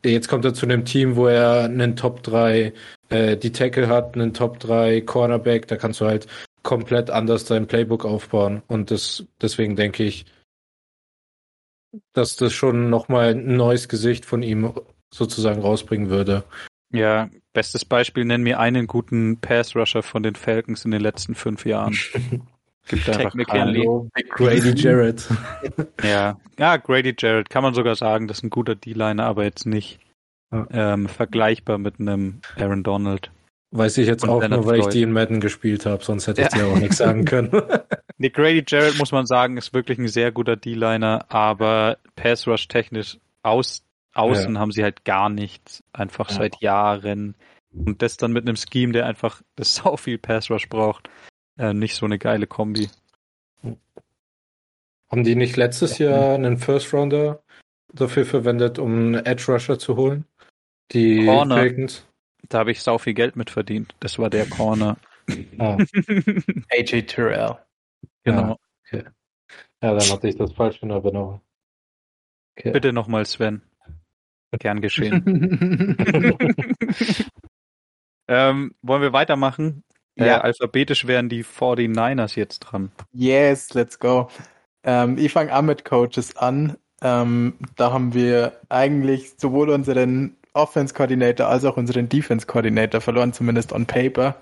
jetzt kommt er zu einem Team, wo er einen Top 3 äh, die Tackle hat, einen Top 3 Cornerback, da kannst du halt komplett anders dein Playbook aufbauen. Und das, deswegen denke ich, dass das schon nochmal ein neues Gesicht von ihm sozusagen rausbringen würde. Ja, bestes Beispiel, nenn mir einen guten Pass-Rusher von den Falcons in den letzten fünf Jahren. [LAUGHS] Gibt einfach Hallo, Grady Jarrett. [LAUGHS] ja. ja, Grady Jarrett kann man sogar sagen, das ist ein guter D-Liner, aber jetzt nicht ja. ähm, vergleichbar mit einem Aaron Donald. Weiß ich jetzt Und auch Leonard nur, weil Floyd. ich die in Madden gespielt habe, sonst hätte ich ja. dir auch nichts sagen können. [LAUGHS] [LAUGHS] nee, Grady Jarrett muss man sagen, ist wirklich ein sehr guter D-Liner, aber Pass Rush technisch aus, außen ja. haben sie halt gar nichts, einfach ja. seit Jahren. Und das dann mit einem Scheme, der einfach das sau viel Pass Rush braucht äh, nicht so eine geile Kombi. Haben die nicht letztes Jahr einen First Rounder dafür verwendet, um einen Edge Rusher zu holen? Die Corner. Falcons? Da habe ich sau viel Geld mit verdient. Das war der Corner. Ah. [LAUGHS] AJ Terrell. Genau. Ja, okay. ja, dann hatte ich das falsch in Erinnerung. Okay. Bitte nochmal, Sven. Gern geschehen. [LAUGHS] ähm, wollen wir weitermachen? Ja. Äh, alphabetisch wären die 49ers jetzt dran. Yes, let's go. Ähm, ich fange an mit Coaches an. Ähm, da haben wir eigentlich sowohl unseren Offense-Coordinator als auch unseren Defense-Coordinator verloren, zumindest on paper.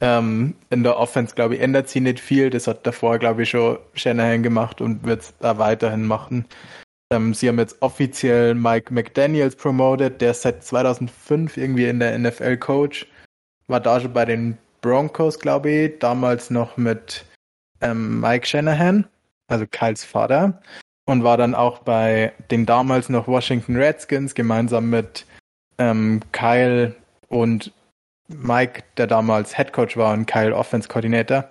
Ähm, in der Offense, glaube ich, ändert sie nicht viel. Das hat davor, glaube ich, schon Shanahan gemacht und wird es da weiterhin machen. Ähm, sie haben jetzt offiziell Mike McDaniels promoted, der ist seit 2005 irgendwie in der NFL Coach. War da schon bei den Broncos, glaube ich, damals noch mit ähm, Mike Shanahan, also Kyles Vater, und war dann auch bei den damals noch Washington Redskins gemeinsam mit ähm, Kyle und Mike, der damals Head Coach war und Kyle Offense Coordinator.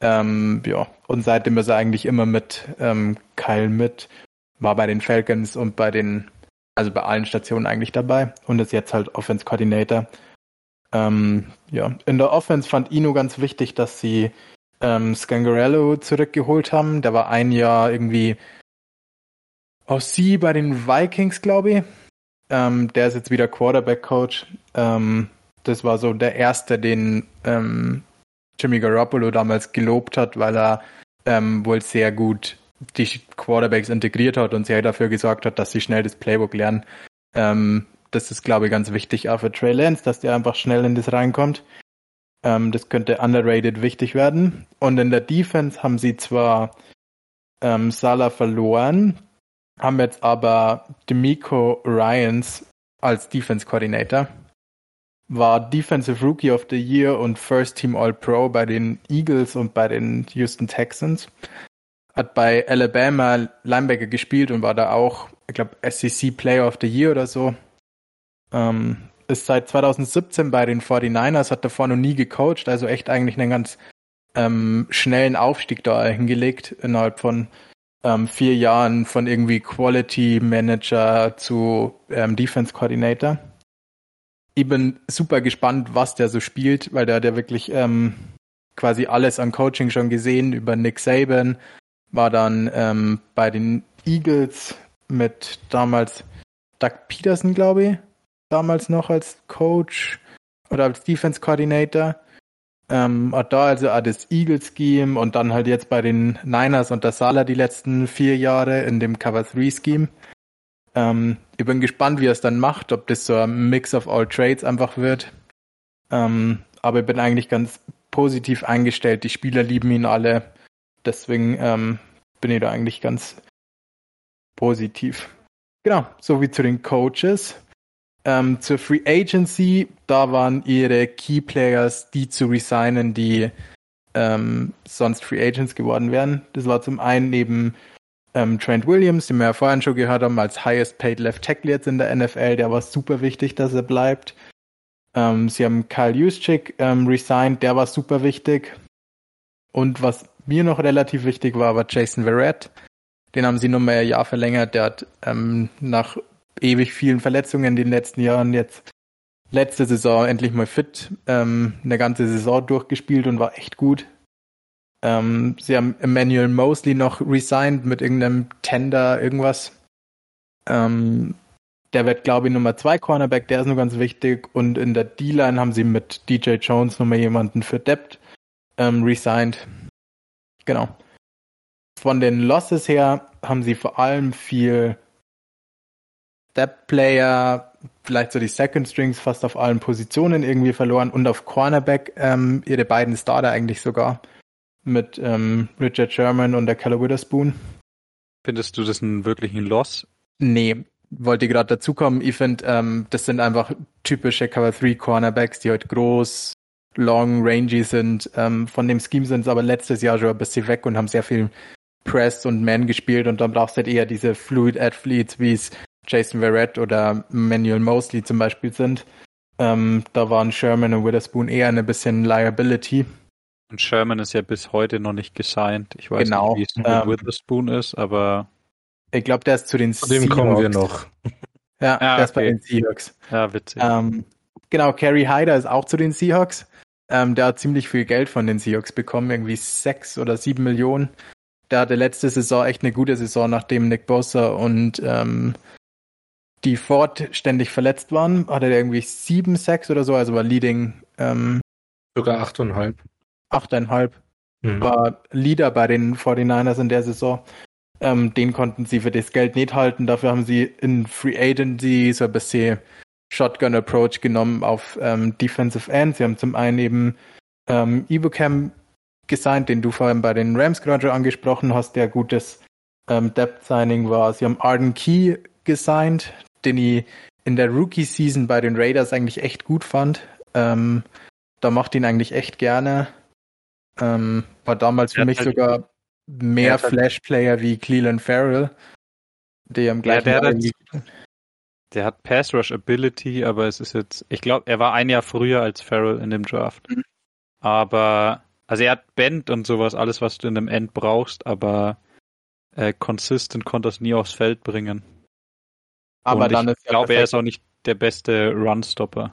Ähm, ja, und seitdem ist er eigentlich immer mit ähm, Kyle mit, war bei den Falcons und bei den, also bei allen Stationen eigentlich dabei und ist jetzt halt Offense Coordinator. Ähm, ja, in der Offense fand Ino ganz wichtig, dass sie ähm, Scangarello zurückgeholt haben. Der war ein Jahr irgendwie aus sie bei den Vikings, glaube ich. Ähm, der ist jetzt wieder Quarterback-Coach. Ähm, das war so der erste, den ähm, Jimmy Garoppolo damals gelobt hat, weil er ähm, wohl sehr gut die Quarterbacks integriert hat und sehr dafür gesorgt hat, dass sie schnell das Playbook lernen. Das ist, glaube ich, ganz wichtig auch für Trey Lance, dass der einfach schnell in das reinkommt. Ähm, das könnte underrated wichtig werden. Und in der Defense haben sie zwar ähm, Salah verloren, haben jetzt aber Demico Ryans als Defense Coordinator. War Defensive Rookie of the Year und First Team All Pro bei den Eagles und bei den Houston Texans. Hat bei Alabama Linebacker gespielt und war da auch, ich glaube, SEC Player of the Year oder so. Ähm, ist seit 2017 bei den 49ers, hat davor noch nie gecoacht, also echt eigentlich einen ganz ähm, schnellen Aufstieg da hingelegt innerhalb von ähm, vier Jahren von irgendwie Quality Manager zu ähm, Defense Coordinator. ich bin super gespannt, was der so spielt, weil der hat ja wirklich ähm, quasi alles an Coaching schon gesehen über Nick Saban, war dann ähm, bei den Eagles mit damals Doug Peterson, glaube ich, damals noch als Coach oder als Defense Coordinator. Ähm, hat da also auch das Eagles Scheme und dann halt jetzt bei den Niners und der Sala die letzten vier Jahre in dem Cover 3 Scheme. Ähm, ich bin gespannt, wie er es dann macht, ob das so ein Mix of all Trades einfach wird. Ähm, aber ich bin eigentlich ganz positiv eingestellt. Die Spieler lieben ihn alle. Deswegen ähm, bin ich da eigentlich ganz positiv. Genau, so wie zu den Coaches. Ähm, zur Free Agency, da waren ihre Key Players, die zu resignen, die ähm, sonst Free Agents geworden wären. Das war zum einen neben ähm, Trent Williams, den wir ja vorhin schon gehört haben, als Highest Paid Left Tackle jetzt in der NFL. Der war super wichtig, dass er bleibt. Ähm, sie haben Kyle Juszczyk ähm, resigned, der war super wichtig. Und was mir noch relativ wichtig war, war Jason Verrett. Den haben sie nur mal ein Jahr verlängert. Der hat ähm, nach ewig vielen Verletzungen in den letzten Jahren jetzt letzte Saison endlich mal fit, ähm, eine ganze Saison durchgespielt und war echt gut. Ähm, sie haben Emmanuel Mosley noch resigned mit irgendeinem Tender, irgendwas. Ähm, der wird, glaube ich, Nummer zwei Cornerback, der ist nur ganz wichtig. Und in der D-Line haben sie mit DJ Jones nochmal jemanden für Depth ähm, resigned. Genau. Von den Losses her haben sie vor allem viel Step-Player, vielleicht so die Second Strings fast auf allen Positionen irgendwie verloren und auf Cornerback ähm, ihre beiden Starter eigentlich sogar mit ähm, Richard Sherman und der Keller Witherspoon. Findest du das einen wirklichen Loss? Nee, wollte gerade dazukommen. Ich finde, ähm, das sind einfach typische Cover 3 Cornerbacks, die halt groß, long, rangy sind. Ähm, von dem Scheme sind sie aber letztes Jahr schon ein bisschen weg und haben sehr viel Press und Man gespielt und dann brauchst du halt eher diese Fluid Athletes, wie es Jason Verrett oder Manuel Mosley zum Beispiel sind. Ähm, da waren Sherman und Witherspoon eher eine bisschen Liability. Und Sherman ist ja bis heute noch nicht gesigned. Ich weiß Genau, nicht, wie es mit ähm, Witherspoon ist, aber Ich glaube, der ist zu den Zu dem kommen wir noch. [LAUGHS] Ja, Ah, der ist bei den Seahawks. ja, witzig. Ähm, genau, Kerry Hyder ist auch zu den Seahawks. Ähm, der hat ziemlich viel Geld von den Seahawks bekommen, irgendwie sechs oder sieben Millionen. Der hatte letzte Saison echt eine gute Saison, nachdem Nick Bosa und ähm, die Ford ständig verletzt waren. Hatte der irgendwie sieben, sechs oder so, also war Leading ähm, Sogar achteinhalb. achteinhalb. Mhm. war Leader bei den 49ers in der Saison. Ähm, den konnten sie für das Geld nicht halten. Dafür haben sie in Free Agency so ein bisschen Shotgun Approach genommen auf ähm, Defensive End. Sie haben zum einen eben ähm, Ibukam gesigned, den du vorhin bei den Rams gerade angesprochen hast, der gutes ähm, Depth Signing war. Sie haben Arden Key gesigned, den ich in der Rookie Season bei den Raiders eigentlich echt gut fand. Ähm, da macht ihn eigentlich echt gerne. Ähm, war damals für mich halt- sogar mehr halt- Flash-Player wie Cleveland Farrell, der im gleichen der hat Der hat Pass Rush Ability, aber es ist jetzt, ich glaube, er war ein Jahr früher als Farrell in dem Draft. Mhm. Aber, also er hat Bend und sowas, alles, was du in einem End brauchst, aber äh, consistent konnte es nie aufs Feld bringen. Aber und dann ich ist ja glaube, er ist auch nicht der beste Run-Stopper.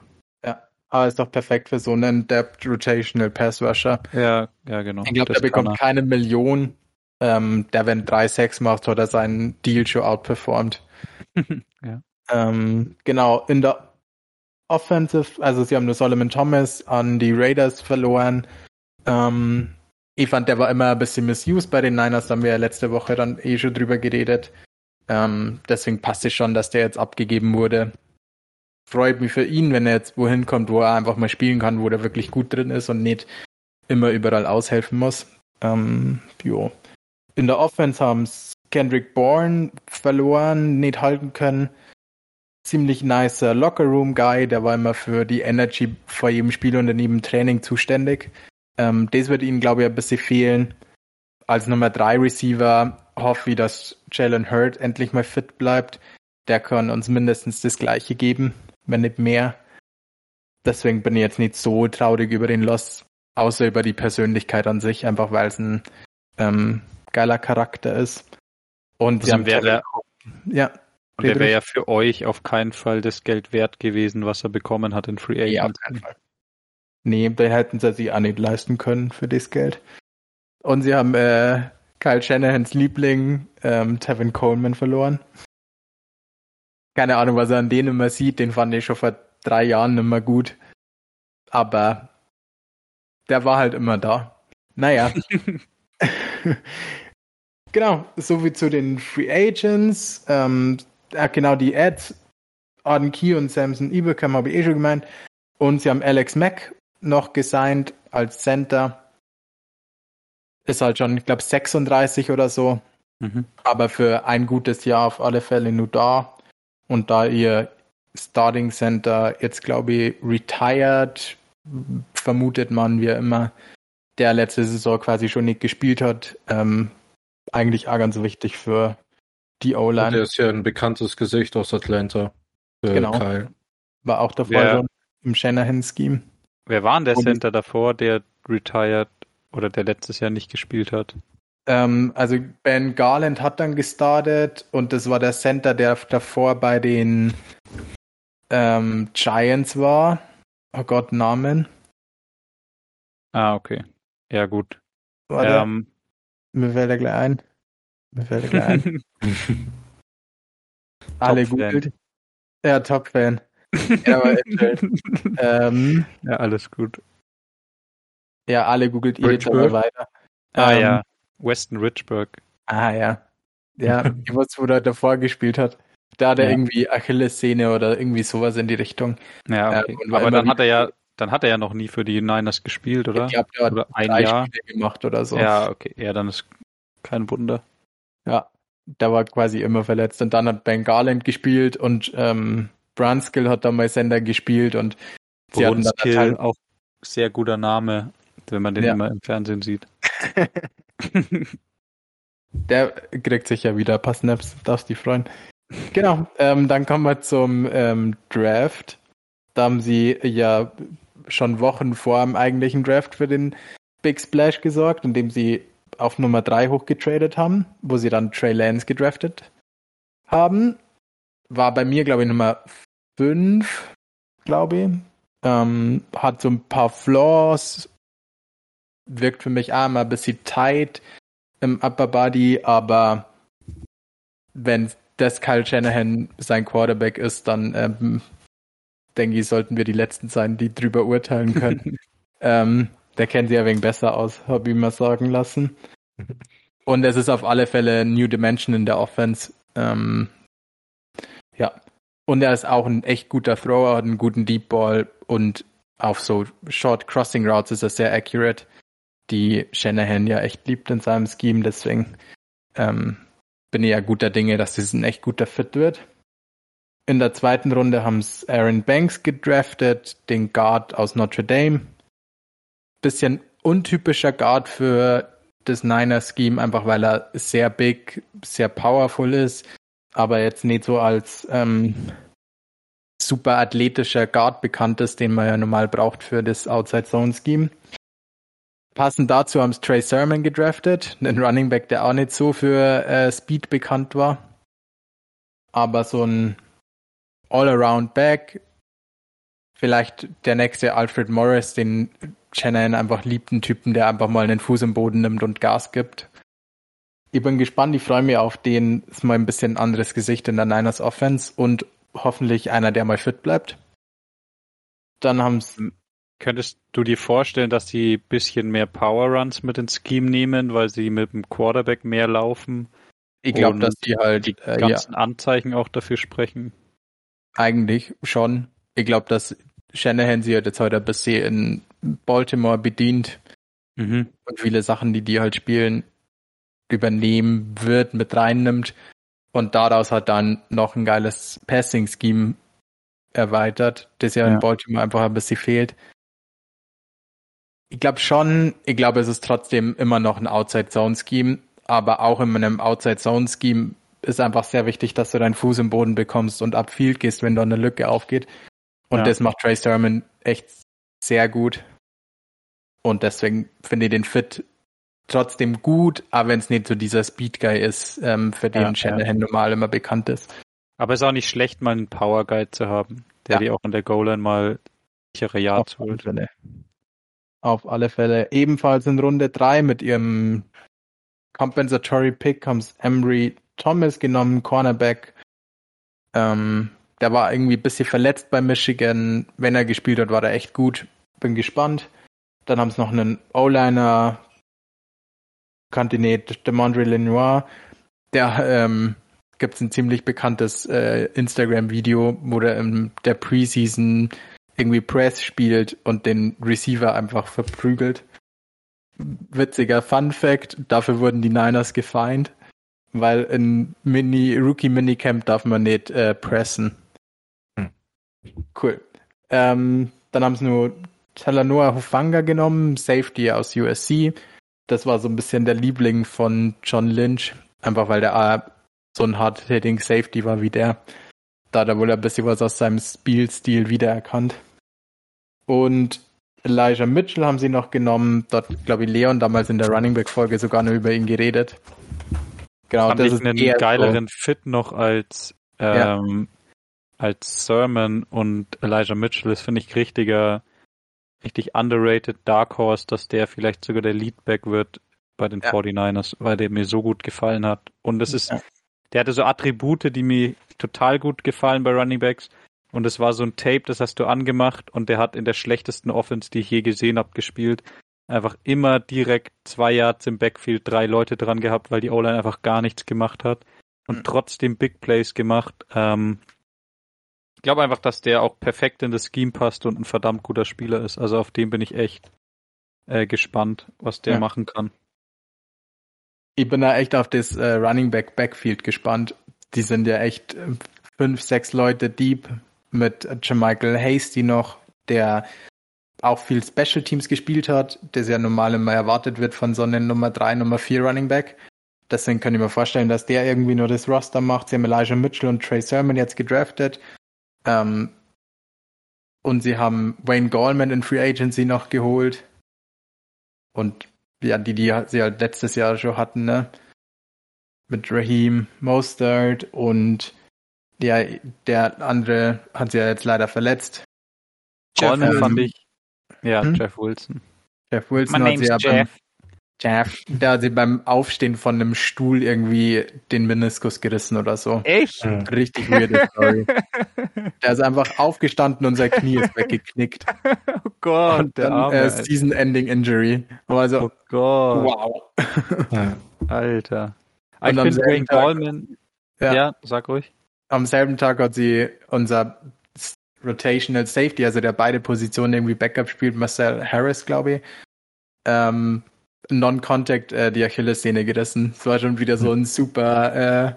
Aber ist doch perfekt für so einen Depth Rotational Pass Rusher. Ja, ja, genau. Ich glaube, der bekommt keine Million. Ähm, der, wenn 3-6 macht, hat er seinen Deal schon outperformed. [LAUGHS] Ja. Ähm, genau, in der Offensive, also sie haben nur Solomon Thomas an die Raiders verloren. Ähm, ich fand, der war immer ein bisschen misused bei den Niners, da haben wir ja letzte Woche dann eh schon drüber geredet. Ähm, deswegen passt es schon, dass der jetzt abgegeben wurde. Freut mich für ihn, wenn er jetzt wohin kommt, wo er einfach mal spielen kann, wo der wirklich gut drin ist und nicht immer überall aushelfen muss. Ähm, jo. In der Offense haben Kendrick Bourne verloren, nicht halten können. Ziemlich nicer Locker-Room-Guy, der war immer für die Energy vor jedem Spiel und in jedem Training zuständig. Ähm, das wird ihnen, glaube ich, ein bisschen fehlen. Als Nummer 3 Receiver hoffe ich, dass Jalen Hurd endlich mal fit bleibt. Der kann uns mindestens das Gleiche geben, wenn nicht mehr. Deswegen bin ich jetzt nicht so traurig über den Loss, außer über die Persönlichkeit an sich, einfach weil es ein ähm, geiler Charakter ist. Und Also wäre- Kevin, ja, Und der wäre ja für euch auf keinen Fall das Geld wert gewesen, was er bekommen hat in Free Agent. Ja, auf keinen Fall. Nee, da hätten sie sich auch nicht leisten können für das Geld. Und sie haben äh, Kyle Shanahans Liebling, ähm, Tevin Coleman, verloren. Keine Ahnung, was er an denen immer sieht, den fand ich schon vor drei Jahren immer gut. Aber der war halt immer da. Naja. [LAUGHS] [LAUGHS] genau, sowie zu den Free Agents. Ähm, äh, genau, die Ads, Arden Key und Samson Ibekam habe ich eh schon gemeint. Und sie haben Alex Mack noch gesigned als Center. Ist halt schon, ich glaube, 36 oder so. Mhm. Aber für ein gutes Jahr auf alle Fälle nur da. Und da ihr Starting Center jetzt, glaube ich, retired, vermutet man, wie er immer, der letzte Saison quasi schon nicht gespielt hat, ähm, eigentlich auch ganz wichtig für die O-Line. Der ist ja ein bekanntes Gesicht aus Atlanta. Genau. Kyle. War auch davor Wer, schon im Shanahan-Scheme. Wer war denn der Und, Center davor, der retired oder der letztes Jahr nicht gespielt hat? Ähm, also Ben Garland hat dann gestartet und das war der Center, der davor bei den ähm, Giants war. Oh Gott, Namen. Ah, okay. Ja, gut. Warte. Ähm, mir fällt er gleich ein. Mir fällt er gleich ein. [LAUGHS] [LAUGHS] Alle googelt. Ja, Top-Fan. ja, [LAUGHS] ähm, ja, alles gut. Ja, alle googelt ihr jetzt aber weiter. Ah ähm, ja, Weston Richburg. Ah ja. Ja, [LAUGHS] ich weiß, wo er davor gespielt hat. Da hat er ja. irgendwie Achillessehne oder irgendwie sowas in die Richtung. Ja, okay. Ähm, aber dann hat er ja, dann hat er ja noch nie für die Niners gespielt, oder? Ich glaube, er hat oder ein drei Jahr Spiele gemacht oder so. Ja, okay. Ja, dann ist kein Wunder. Ja, der war quasi immer verletzt. Und dann hat Ben Garland gespielt und ähm, Brunskill hat dann mal Sender gespielt und sie hatten dann halt auch sehr guter Name, wenn man den ja. immer im Fernsehen sieht. [LAUGHS] der kriegt sich ja wieder ein paar Snaps, darfst dich freuen. Genau, ähm, dann kommen wir zum ähm, Draft. Da haben sie ja schon Wochen vor dem eigentlichen Draft für den Big Splash gesorgt, indem sie auf Nummer 3 hochgetradet haben, wo sie dann Trey Lance gedraftet haben. War bei mir, glaube ich, Nummer 5, glaube ich. Ähm, hat so ein paar Flaws, wirkt für mich auch immer ein bisschen tight im Upper Body, aber wenn das Kyle Shanahan sein Quarterback ist, dann ähm, denke ich, sollten wir die Letzten sein, die drüber urteilen können. [LAUGHS] ähm, der kennt sie ja wegen besser aus, habe ich mal sagen lassen. Und es ist auf alle Fälle New Dimension in der Offense. Ähm, ja. Und er ist auch ein echt guter Thrower, hat einen guten Deep Ball und auf so Short Crossing Routes ist er sehr accurate, die Shanahan ja echt liebt in seinem Scheme. Deswegen ähm, bin ich ja guter Dinge, dass das ein echt guter Fit wird. In der zweiten Runde haben es Aaron Banks gedraftet, den Guard aus Notre Dame. Bisschen untypischer Guard für das Niner-Scheme, einfach weil er sehr big, sehr powerful ist, aber jetzt nicht so als ähm, super athletischer Guard bekannt ist, den man ja normal braucht für das Outside-Zone-Scheme. Passend dazu haben es Trey Sermon gedraftet, einen Running Back, der auch nicht so für äh, Speed bekannt war. Aber so ein All-Around-Back, vielleicht der nächste Alfred Morris, den Shannon einfach liebt, einen Typen, der einfach mal einen Fuß im Boden nimmt und Gas gibt. Ich bin gespannt, ich freue mich auf den, ist mal ein bisschen anderes Gesicht in der Niners Offense und hoffentlich einer, der mal fit bleibt. Dann haben es Könntest du dir vorstellen, dass sie ein bisschen mehr Power Runs mit ins Scheme nehmen, weil sie mit dem Quarterback mehr laufen? Ich glaube, dass die halt die äh, ganzen ja. Anzeichen auch dafür sprechen. Eigentlich schon. Ich glaube, dass Shanahan sie halt jetzt heute ein bisschen in Baltimore bedient mhm. und viele Sachen, die die halt spielen, übernehmen wird, mit reinnimmt und daraus hat dann noch ein geiles Passing-Scheme erweitert, das ja, ja, in Baltimore einfach ein bisschen fehlt. Ich glaube schon, ich glaube, es ist trotzdem immer noch ein Outside-Zone-Scheme, aber auch in einem Outside-Zone-Scheme ist einfach sehr wichtig, dass du deinen Fuß im Boden bekommst und upfield gehst, wenn da eine Lücke aufgeht. Und ja. das macht Trey Sermon echt sehr gut. Und deswegen finde ich den Fit trotzdem gut, aber wenn es nicht so dieser Speed Guy ist, ähm, für den ja, Shanahan ja. normal immer bekannt ist. Aber es ist auch nicht schlecht, mal einen Power Guide zu haben, der Ja. dir auch an der Goal-Line mal sichere Yards holt. Auf alle Fälle. Ebenfalls in Runde 3 mit ihrem Compensatory Pick haben Emery Thomas genommen, Cornerback. Ähm, der war irgendwie ein bisschen verletzt bei Michigan. Wenn er gespielt hat, war er echt gut. Bin gespannt. Dann haben sie noch einen O-Liner, Kandidat Demondre Lenoir. Der ähm, gibt es ein ziemlich bekanntes äh, Instagram-Video, wo der in der Preseason irgendwie Press spielt und den Receiver einfach verprügelt. Witziger Fun Fact, dafür wurden die Niners gefeind, weil in Mini, Rookie Minicamp darf man nicht äh, pressen. Hm. Cool. Ähm, dann haben sie nur Talanoa Hufanga genommen, Safety aus USC. Das war so ein bisschen der Liebling von John Lynch, einfach weil der so ein hard-hitting Safety war wie der. Da hat er wohl ein bisschen was aus seinem Spielstil wiedererkannt. Und Elijah Mitchell haben sie noch genommen. Dort, glaube ich, Leon damals in der Running Back Folge sogar noch über ihn geredet. Genau, Fand das ich ist einen geileren Fit noch als, Ja. ähm, als Sermon und Elijah Mitchell. Das finde ich richtiger, richtig underrated Dark Horse, dass der vielleicht sogar der Leadback wird bei den Ja. 49ers, weil der mir so gut gefallen hat. Und es ist, Ja. der hatte so Attribute, die mir total gut gefallen bei Running Backs. Und es war so ein Tape, das hast du angemacht und der hat in der schlechtesten Offense, die ich je gesehen habe, gespielt. Einfach immer direkt zwei Yards im Backfield, drei Leute dran gehabt, weil die O-Line einfach gar nichts gemacht hat und Mhm. trotzdem Big Plays gemacht. Ähm, ich glaube einfach, dass der auch perfekt in das Scheme passt und ein verdammt guter Spieler ist. Also auf den bin ich echt äh, gespannt, was der Ja. machen kann. Ich bin da echt auf das äh, Running Back Backfield gespannt. Die sind ja echt äh, fünf, sechs Leute deep mit Jermichael Hasty noch, der auch viel Special Teams gespielt hat, das ja normal immer erwartet wird von so einem Nummer 3, Nummer 4 Running Back. Deswegen kann ich mir vorstellen, dass der irgendwie nur das Roster macht. Sie haben Elijah Mitchell und Trey Sermon jetzt gedraftet. Ähm, und sie haben Wayne Gallman in Free Agency noch geholt. Und ja, die, die sie halt letztes Jahr schon hatten, ne? Mit Raheem Mostert und der, der andere hat sie ja jetzt leider verletzt. Coleman ähm, fand ich. Ja, hm? Jeff Wilson. Jeff Wilson hat sie ja beim, Jeff, der hat sie beim Aufstehen von einem Stuhl irgendwie den Meniskus gerissen oder so. Echt? Richtig weirde Story. [LAUGHS] Der ist einfach aufgestanden und sein Knie ist weggeknickt. oh Gott, und der dann Arme. äh, Alter. Season-Ending Injury. Also, oh Gott, wow. Alter. Und ich finde Wayne Tag- Gallman. Ja. ja, sag ruhig. Am selben Tag hat sie unser Rotational Safety, also der beide Positionen irgendwie Backup spielt, Marcel Harris, glaube ich, ähm, Non-Contact äh, die Achillessehne gerissen. Es war schon wieder so ein super äh.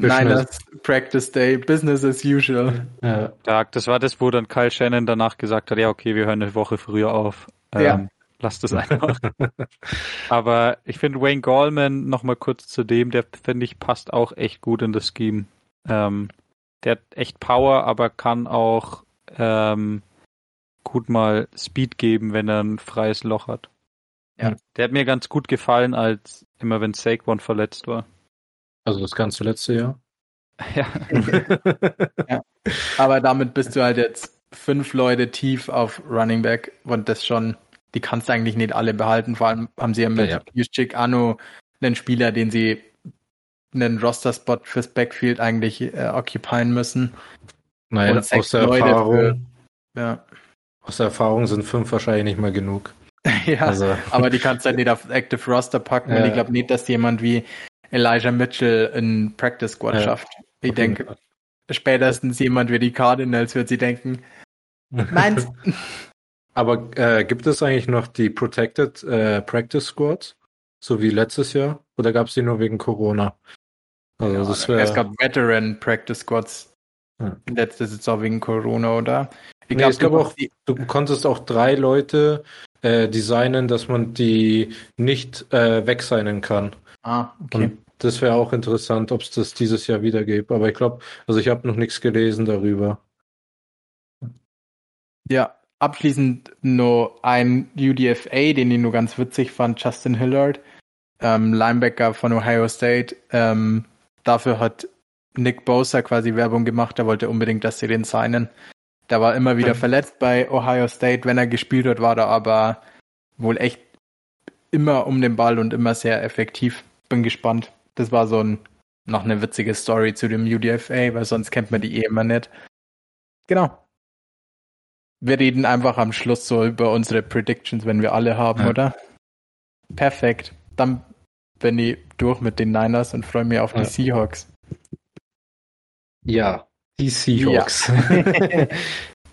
Niners Practice Day, Business as usual. Ja. Tag. Das war das, wo dann Kyle Shannon danach gesagt hat, ja, okay, wir hören eine Woche früher auf. Ähm, Ja. Lasst es einfach. [LAUGHS] Aber ich finde Wayne Gallman, noch mal kurz zu dem, der finde ich passt auch echt gut in das Scheme. Ähm, der hat echt Power, aber kann auch ähm, gut mal Speed geben, wenn er ein freies Loch hat. Ja. Der hat mir ganz gut gefallen, als immer wenn Saquon verletzt war. Also das ganze letzte Jahr. [LAUGHS] Ja. Aber damit bist du halt jetzt fünf Leute tief auf Running Back und das schon, die kannst du eigentlich nicht alle behalten. Vor allem haben sie ja mit Ja, Juszczyk Anno einen Spieler, den sie einen Roster-Spot fürs Backfield eigentlich äh, occupieren müssen. Nein, Und aus der Leute Erfahrung, Ja, aus der Erfahrung sind fünf wahrscheinlich nicht mal genug. [LAUGHS] ja Also aber die kannst du halt nicht auf Active Roster packen und Ja. ich glaube nicht, dass jemand wie Elijah Mitchell in Practice Squad Ja, schafft. Ich auf jeden denke, spätestens jemand wie die Cardinals wird sie denken, [LAUGHS] meins. Aber äh, gibt es eigentlich noch die Protected äh, Practice Squads, so wie letztes Jahr? Oder gab es die nur wegen Corona? Also Ja, das es gab. Veteran Practice Squads. Ja. Letztes ist auch wegen Corona, oder? Ich Nee, glaube, gab auch, du konntest auch drei Leute äh, designen, dass man die nicht äh, wegsignen kann. Ah, okay. Und das wäre auch interessant, ob es das dieses Jahr wieder gibt. Aber ich glaube, also ich habe noch nichts gelesen darüber. Ja, abschließend nur ein UDFA, den ich nur ganz witzig fand, Justin Hillard, ähm, Linebacker von Ohio State. Ähm, dafür hat Nick Bosa quasi Werbung gemacht. Er wollte unbedingt, dass sie den signen. Der war immer wieder verletzt bei Ohio State. Wenn er gespielt hat, war er aber wohl echt immer um den Ball und immer sehr effektiv. Bin gespannt. Das war so ein, noch eine witzige Story zu dem UDFA, weil sonst kennt man die eh immer nicht. Genau. Wir reden einfach am Schluss so über unsere Predictions, wenn wir alle haben, ja. oder? Perfekt. Dann bin ich durch mit den Niners und freue mich auf die Seahawks. Ja, die Seahawks. Ja. [LAUGHS]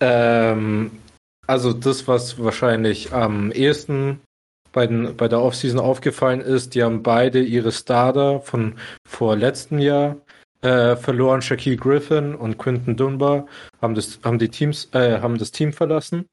[LAUGHS] ähm, also das, was wahrscheinlich am ehesten bei, den, bei der Offseason aufgefallen ist, die haben beide ihre Starter von vor letztem Jahr äh, verloren. Shaquille Griffin und Quinton Dunbar haben das, haben die Teams, äh, haben das Team verlassen.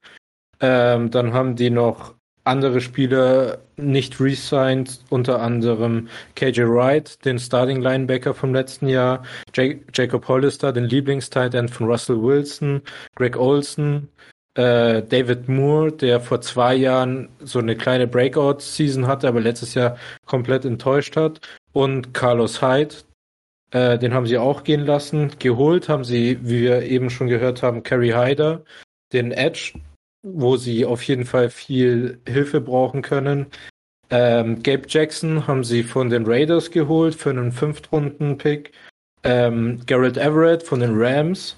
Ähm, dann haben die noch andere Spieler nicht resigned, unter anderem KJ Wright, den Starting Linebacker vom letzten Jahr, J Jacob Hollister, den Lieblingstight End von Russell Wilson, Greg Olson, äh, David Moore, der vor zwei Jahren so eine kleine Breakout-Season hatte, aber letztes Jahr komplett enttäuscht hat, und Carlos Hyde, äh, den haben sie auch gehen lassen. Geholt haben sie, wie wir eben schon gehört haben, Kerry Hyder, den Edge, wo sie auf jeden Fall viel Hilfe brauchen können. Ähm, Gabe Jackson haben sie von den Raiders geholt für einen Fünftrunden-Pick. Ähm, Garrett Everett von den Rams.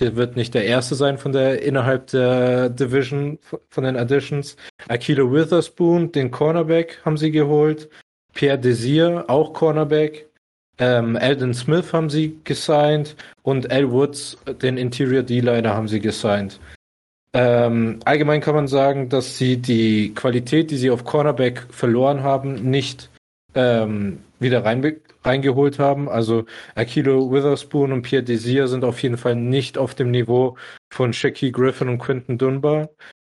Der wird nicht der erste sein von der innerhalb der Division von den Additions. Akilo Witherspoon, den Cornerback, haben sie geholt. Pierre Desir, auch Cornerback. Ähm, Eldon Smith haben sie gesigned und Al Woods, den Interior D-Liner, haben sie gesigned. Ähm, allgemein kann man sagen, dass sie die Qualität, die sie auf Cornerback verloren haben, nicht ähm, wieder rein, reingeholt haben. Also Akilo Witherspoon und Pierre Desir sind auf jeden Fall nicht auf dem Niveau von Shaquille Griffin und Quentin Dunbar.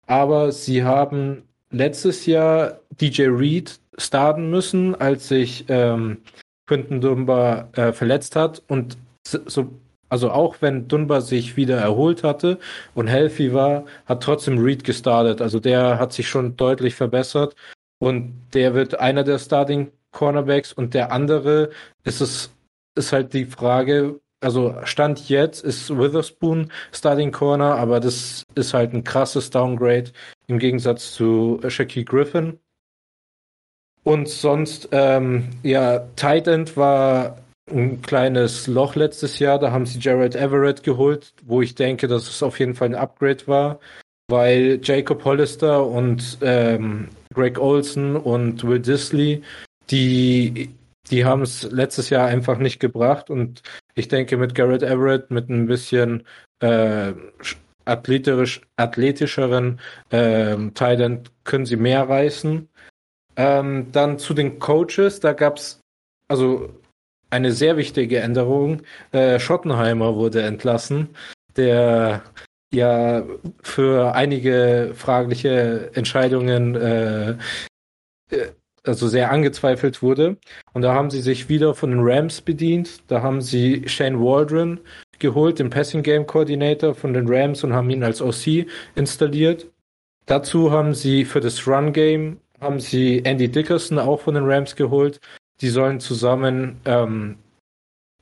Aber sie haben letztes Jahr DJ Reed starten müssen, als sich ähm, Quentin Dunbar äh, verletzt hat. Und so, also auch wenn Dunbar sich wieder erholt hatte und healthy war, hat trotzdem Reed gestartet. Also der hat sich schon deutlich verbessert und der wird einer der Starting Cornerbacks und der andere ist es ist halt die Frage, also Stand jetzt ist Witherspoon Starting Corner, aber das ist halt ein krasses Downgrade im Gegensatz zu Shaquille Griffin. Und sonst, ähm, ja, Tight End war ein kleines Loch letztes Jahr. Da haben sie Jared Everett geholt, wo ich denke, dass es auf jeden Fall ein Upgrade war, weil Jacob Hollister und ähm, Greg Olson und Will Disley, die, die haben es letztes Jahr einfach nicht gebracht. Und ich denke, mit Garrett Everett, mit ein bisschen äh, athletisch, athletischeren äh, Titan können sie mehr reißen. Ähm, dann zu den Coaches, da gab's also eine sehr wichtige Änderung. Äh, Schottenheimer wurde entlassen, der ja für einige fragliche Entscheidungen äh, äh, also sehr angezweifelt wurde. Und da haben sie sich wieder von den Rams bedient. Da haben sie Shane Waldron geholt, den Passing Game Coordinator von den Rams und haben ihn als OC installiert. Dazu haben sie für das Run Game haben sie Andy Dickerson auch von den Rams geholt, die sollen zusammen ähm,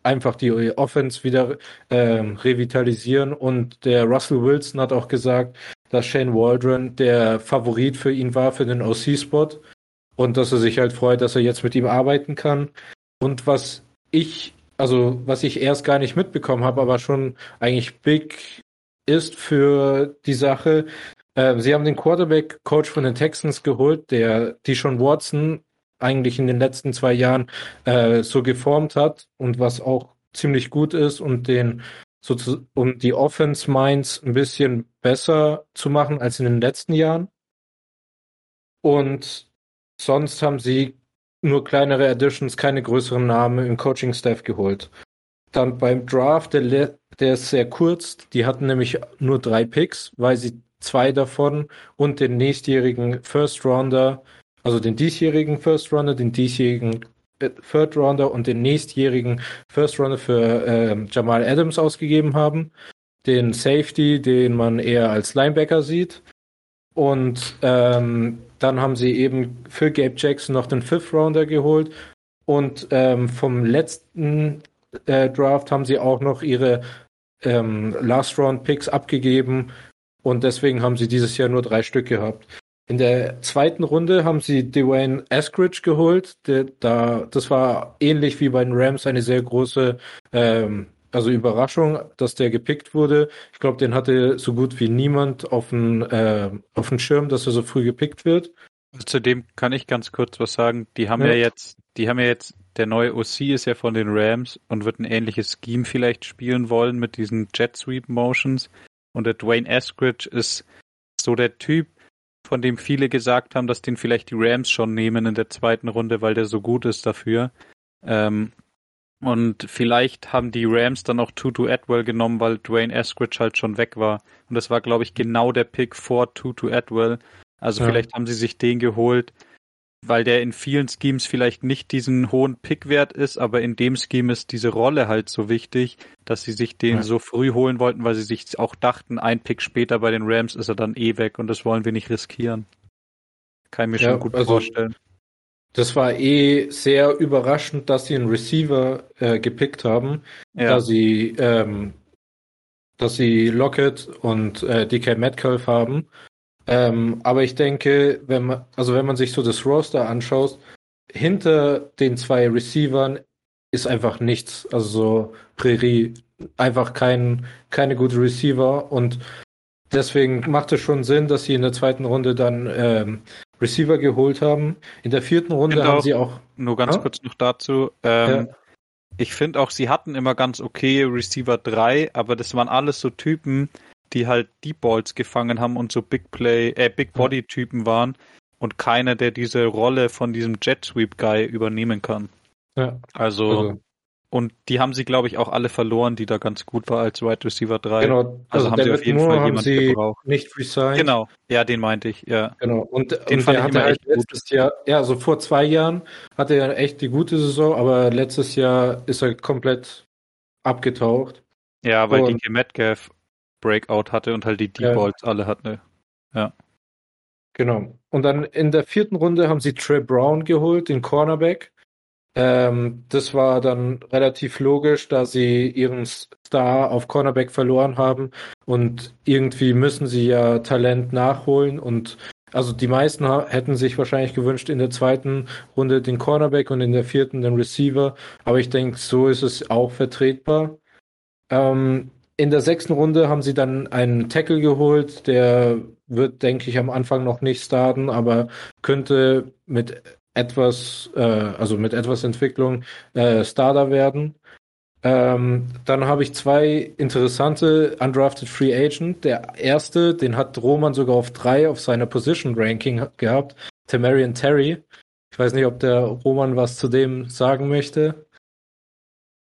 einfach die Offense wieder ähm, revitalisieren. Und der Russell Wilson hat auch gesagt, dass Shane Waldron der Favorit für ihn war für den OC-Spot und dass er sich halt freut, dass er jetzt mit ihm arbeiten kann. Und was ich, also was ich erst gar nicht mitbekommen habe, aber schon eigentlich big ist für die Sache. Äh, sie haben den Quarterback-Coach von den Texans geholt, der Deshaun Watson eigentlich in den letzten zwei Jahren äh, so geformt hat und was auch ziemlich gut ist und den so um die Offense Minds ein bisschen besser zu machen als in den letzten Jahren. Und sonst haben sie nur kleinere Additions, keine größeren Namen im Coaching-Staff geholt. Dann beim Draft, der, der ist sehr kurz. Die hatten nämlich nur drei Picks, weil sie zwei davon und den nächstjährigen First Rounder also den diesjährigen First Runner, den diesjährigen äh, Third Rounder und den nächstjährigen First Runner für äh, Jamal Adams ausgegeben haben. Den Safety, den man eher als Linebacker sieht. Und ähm, dann haben sie eben für Gabe Jackson noch den Fifth Rounder geholt. Und ähm, vom letzten äh, Draft haben sie auch noch ihre ähm, Last-Round-Picks abgegeben und deswegen haben sie dieses Jahr nur drei Stück gehabt. In der zweiten Runde haben sie Dwayne Eskridge geholt. Der, da, das war ähnlich wie bei den Rams eine sehr große ähm, also Überraschung, dass der gepickt wurde. Ich glaube, den hatte so gut wie niemand auf dem äh, auf dem Schirm, dass er so früh gepickt wird. Zudem kann ich ganz kurz was sagen. Die haben ja, Ja. jetzt, die haben ja jetzt, der neue OC ist ja von den Rams und wird ein ähnliches Scheme vielleicht spielen wollen mit diesen Jet Sweep Motions. Und der Dwayne Eskridge ist so der Typ, von dem viele gesagt haben, dass den vielleicht die Rams schon nehmen in der zweiten Runde, weil der so gut ist dafür. Ähm, und vielleicht haben die Rams dann auch Tutu Atwell genommen, weil Dwayne Eskridge halt schon weg war. Und das war, glaube ich, genau der Pick vor Tutu Atwell. Also Ja. vielleicht haben sie sich den geholt, weil der in vielen Schemes vielleicht nicht diesen hohen Pickwert ist, aber in dem Scheme ist diese Rolle halt so wichtig, dass sie sich den Ja. so früh holen wollten, weil sie sich auch dachten, ein Pick später bei den Rams ist er dann eh weg und das wollen wir nicht riskieren. Kann ich mir Ja, schon gut also- vorstellen. Das war eh sehr überraschend, dass sie einen Receiver äh, gepickt haben, Ja. da sie ähm, dass sie Lockett und äh, DK Metcalf haben. Ähm, aber ich denke, wenn man also wenn man sich so das Roster anschaut, hinter den zwei Receivern ist einfach nichts. Also so Prärie einfach kein keine gute Receiver und deswegen macht es schon Sinn, dass sie in der zweiten Runde dann ähm, Receiver geholt haben. In der vierten Runde haben auch- sie auch Nur ganz Ja? kurz noch dazu. Ähm, Ja. Ich finde auch, sie hatten immer ganz okay Receiver 3, aber das waren alles so Typen, die halt Deep Balls gefangen haben und so Big Play, äh, Big Body Typen waren und keiner, der diese Rolle von diesem Jet Sweep Guy übernehmen kann. ja, Also, also, und die haben sie, glaube ich, auch alle verloren, die da ganz gut war als Wide Receiver 3. genau. Also Also, haben sie auf jeden Fall jemanden gebraucht. nicht resigned. Genau, ja, den meinte ich, ja. Genau. Und, Den und fand der ich hatte halt echt gut. letztes Jahr, ja, also vor zwei Jahren hatte er echt die gute Saison, aber letztes Jahr ist er komplett abgetaucht. Ja, weil Und- DK Metcalf Breakout hatte und halt die Deep Ja. Balls alle hatte. Genau. Und dann in der vierten Runde haben sie Trey Brown geholt, den Cornerback. Ähm, das war dann relativ logisch, da sie ihren Star auf Cornerback verloren haben und irgendwie müssen sie ja Talent nachholen und also die meisten hätten sich wahrscheinlich gewünscht in der zweiten Runde den Cornerback und in der vierten den Receiver, aber ich denke, so ist es auch vertretbar. Ähm, in der sechsten Runde haben sie dann einen Tackle geholt, der wird, denke ich, am Anfang noch nicht starten, aber könnte mit etwas, äh, also mit etwas Entwicklung äh, Starter werden. Ähm, dann habe ich zwei interessante Undrafted Free Agent. Der erste, den hat Roman sogar auf drei auf seiner Position Ranking gehabt, Tamarian Terry. Ich weiß nicht, ob der Roman was zu dem sagen möchte.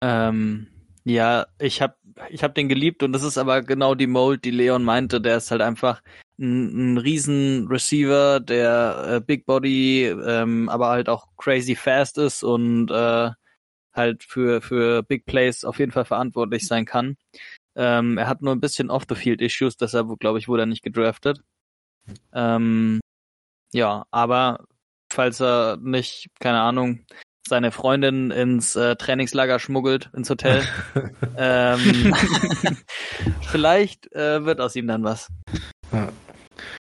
Ähm, ja, ich hab, ich hab den geliebt und das ist aber genau die Mold, die Leon meinte. Der ist halt einfach ein, ein riesen Receiver, der äh, Big Body, ähm, aber halt auch crazy fast ist und äh, halt für, für Big Plays auf jeden Fall verantwortlich sein kann. Ähm, er hat nur ein bisschen Off-the-Field-Issues, deshalb, glaube ich, wurde er nicht gedraftet. Ähm, ja, aber falls er nicht, keine Ahnung, seine Freundin ins äh, Trainingslager schmuggelt, ins Hotel, [LAUGHS] ähm, [LAUGHS] vielleicht äh, wird aus ihm dann was.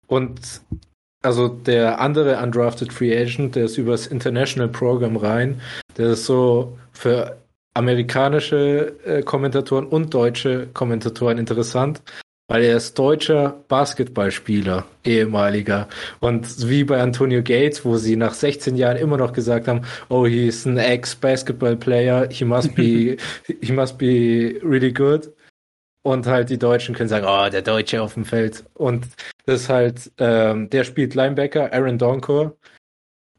Und also der andere Undrafted Free Agent, der ist übers International Program rein. Der ist so für amerikanische äh, Kommentatoren und deutsche Kommentatoren interessant, weil er ist deutscher Basketballspieler, ehemaliger. Und wie bei Antonio Gates, wo sie nach 16 Jahren immer noch gesagt haben, oh, he is an ex-Basketball-Player, he must be, [LAUGHS] he must be really good. Und halt die Deutschen können sagen, oh, der Deutsche auf dem Feld. Und das ist halt, ähm, der spielt Linebacker, Aaron Donkor.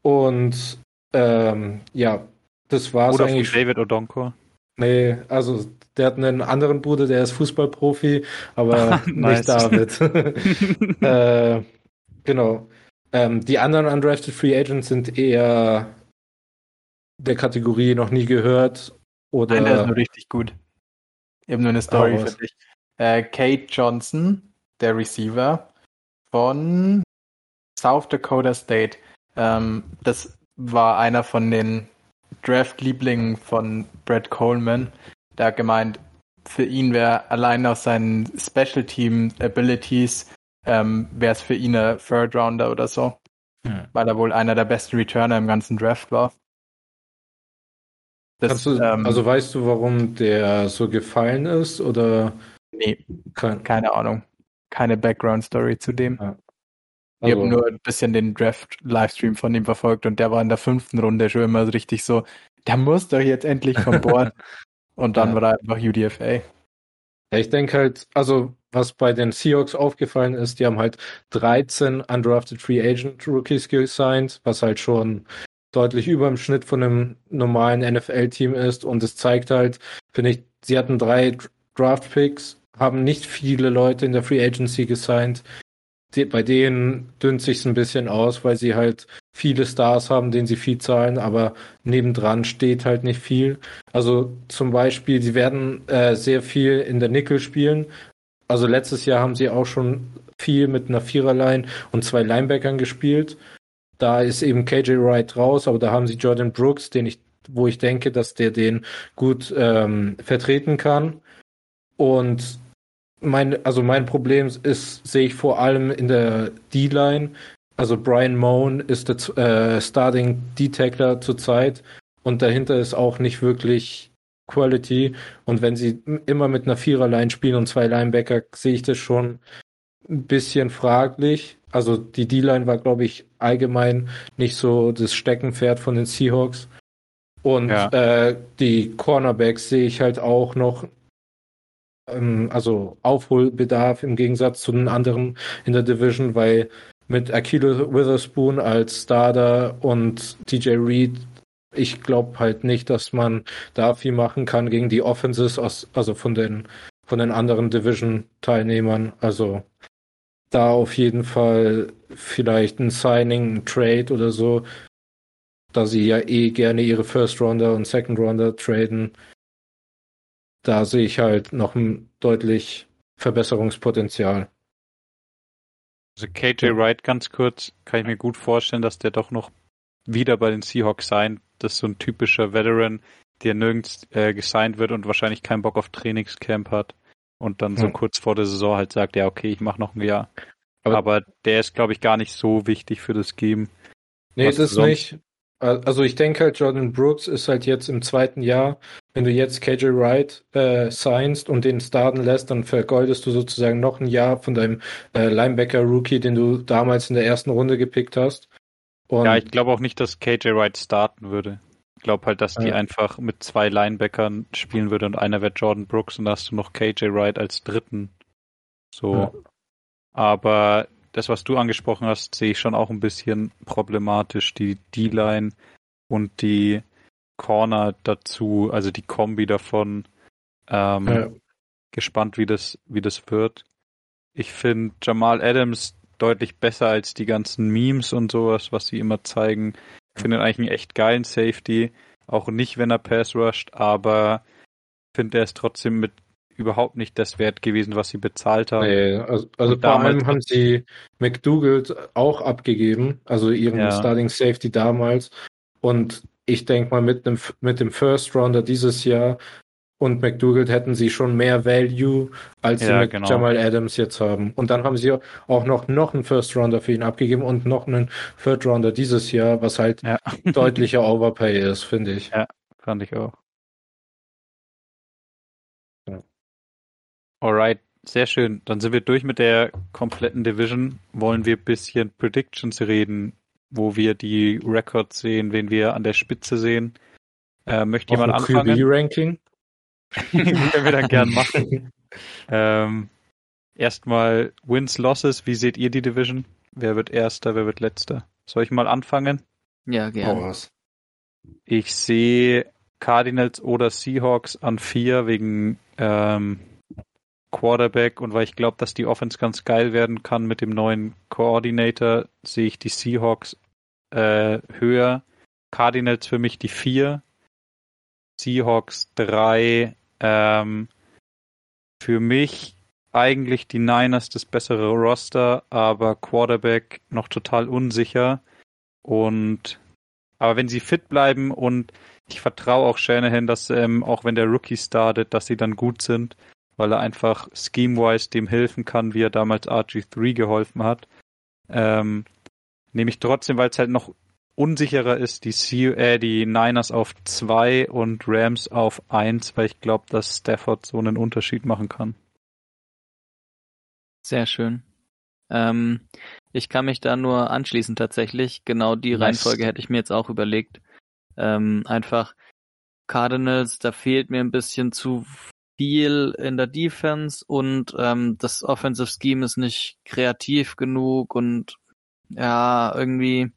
Und ähm, ja, das war's Oder eigentlich. David Odonkor. Nee, also der hat einen anderen Bruder, der ist Fußballprofi, aber [LAUGHS] nicht David. [LAUGHS] [LAUGHS] äh, genau. Ähm, die anderen Undrafted Free Agents sind eher der Kategorie noch nie gehört oder Nein, der ist nur richtig gut. Eben nur eine Story raus. für dich. Äh, Kate Johnson, der Receiver von South Dakota State. Ähm, das war einer von den Draft-Liebling von Brad Coleman. Der hat gemeint, für ihn wäre allein aus seinen Special Team Abilities ähm, wäre es für ihn ein Third Rounder oder so. Hm. Weil er wohl einer der besten Returner im ganzen Draft war. Das, du, ähm, also weißt du, warum der so gefallen ist oder? Nee, kein, keine Ahnung. Keine Background Story zu dem. Ja. Also, ich habe nur ein bisschen den Draft-Livestream von ihm verfolgt und der war in der fünften Runde schon immer so richtig so, der muss doch jetzt endlich vom [LAUGHS] Board. Und dann ja. war er einfach UDFA. Ja, ich denke halt, also was bei den Seahawks aufgefallen ist, die haben halt 13 undrafted Free Agent Rookies gesigned, was halt schon deutlich über dem Schnitt von einem normalen NFL-Team ist. Und es zeigt halt, finde ich, sie hatten drei Draft Picks, haben nicht viele Leute in der Free Agency gesigned, bei denen dünnt sich's ein bisschen aus, weil sie halt viele Stars haben, denen sie viel zahlen, aber nebendran steht halt nicht viel. Also zum Beispiel, sie werden äh, sehr viel in der Nickel spielen. Also letztes Jahr haben sie auch schon viel mit einer Viererline und zwei Linebackern gespielt. Da ist eben KJ Wright raus, aber da haben sie Jordan Brooks, den ich, wo ich denke, dass der den gut ähm, vertreten kann. Und mein, also mein Problem ist, sehe ich vor allem in der D-Line. Also Brian Moan ist der äh, Starting D-Tackler zurzeit und dahinter ist auch nicht wirklich Quality. Und wenn sie immer mit einer Viererline spielen und zwei Linebacker, sehe ich das schon ein bisschen fraglich. Also die D-Line war, glaube ich, allgemein nicht so das Steckenpferd von den Seahawks. Und ja. äh, die Cornerbacks sehe ich halt auch noch ähm, also Aufholbedarf im Gegensatz zu den anderen in der Division, weil mit Akilo Witherspoon als Starter und DJ Reed, ich glaube halt nicht, dass man da viel machen kann gegen die Offenses aus, also von den von den anderen Division-Teilnehmern. Also da auf jeden Fall vielleicht ein Signing, ein Trade oder so, da sie ja eh gerne ihre First Rounder und Second Rounder traden da sehe ich halt noch ein deutlich Verbesserungspotenzial. Also KJ Wright ganz kurz, kann ich mir gut vorstellen, dass der doch noch wieder bei den Seahawks sein. Das ist so ein typischer Veteran, der nirgends äh, gesigned wird und wahrscheinlich keinen Bock auf Trainingscamp hat und dann so hm. kurz vor der Saison halt sagt, ja okay, ich mache noch ein Jahr. Aber, Aber der ist, glaube ich, gar nicht so wichtig für das Game. Nee, das ist nicht. Also ich denke halt, Jordan Brooks ist halt jetzt im zweiten Jahr. Wenn du jetzt KJ Wright äh, signst und den starten lässt, dann vergeudest du sozusagen noch ein Jahr von deinem äh, Linebacker-Rookie, den du damals in der ersten Runde gepickt hast. Und ja, ich glaube auch nicht, dass KJ Wright starten würde. Ich glaube halt, dass die ja. einfach mit zwei Linebackern spielen würde und einer wäre Jordan Brooks und da hast du noch KJ Wright als dritten. So. Ja. Aber das, was du angesprochen hast, sehe ich schon auch ein bisschen problematisch. Die D-Line und die Corner dazu, also die Kombi davon. Ähm, ja. Gespannt, wie das, wie das wird. Ich finde Jamal Adams deutlich besser als die ganzen Memes und sowas, was sie immer zeigen. Ich finde eigentlich einen echt geilen Safety. Auch nicht, wenn er Pass rusht, aber finde er ist trotzdem mit überhaupt nicht das wert gewesen, was sie bezahlt haben. Nee, also, also vor allem haben sie McDougall auch abgegeben, also ihren ja. Starting Safety damals. Und ich denke mal, mit dem, mit dem First Rounder dieses Jahr und McDougall hätten sie schon mehr Value, als ja, sie mit genau. Jamal Adams jetzt haben. Und dann haben sie auch noch, noch einen First Rounder für ihn abgegeben und noch einen Third Rounder dieses Jahr, was halt ja. [LAUGHS] deutlicher Overpay ist, finde ich. Ja, fand ich auch. Alright, sehr schön. Dann sind wir durch mit der kompletten Division. Wollen wir ein bisschen Predictions reden, wo wir die Records sehen, wen wir an der Spitze sehen. Äh, möchte jemand anfangen? QB-Ranking? [LAUGHS] Können wir dann gern machen. [LAUGHS] ähm, erstmal Wins, Losses. Wie seht ihr die Division? Wer wird Erster, wer wird Letzter? Soll ich mal anfangen? Ja, gerne. Ich sehe Cardinals oder Seahawks an vier wegen ähm, Quarterback und weil ich glaube, dass die Offense ganz geil werden kann mit dem neuen Coordinator, sehe ich die Seahawks äh, höher. Cardinals für mich die vier. Seahawks drei. Ähm, für mich eigentlich die Niners das bessere Roster, aber Quarterback noch total unsicher. Und Aber wenn sie fit bleiben und ich vertraue auch Shanahan, dass ähm, auch wenn der Rookie startet, dass sie dann gut sind, weil er einfach scheme-wise dem helfen kann, wie er damals RG3 geholfen hat. Ähm, nehme ich trotzdem, weil es halt noch unsicherer ist, die, C äh, die Niners auf 2 und Rams auf 1, weil ich glaube, dass Stafford so einen Unterschied machen kann. Sehr schön. Ähm, ich kann mich da nur anschließen tatsächlich. Genau die nice. Reihenfolge hätte ich mir jetzt auch überlegt. Ähm, einfach Cardinals, da fehlt mir ein bisschen zu viel in der Defense und ähm, das Offensive Scheme ist nicht kreativ genug und ja, irgendwie,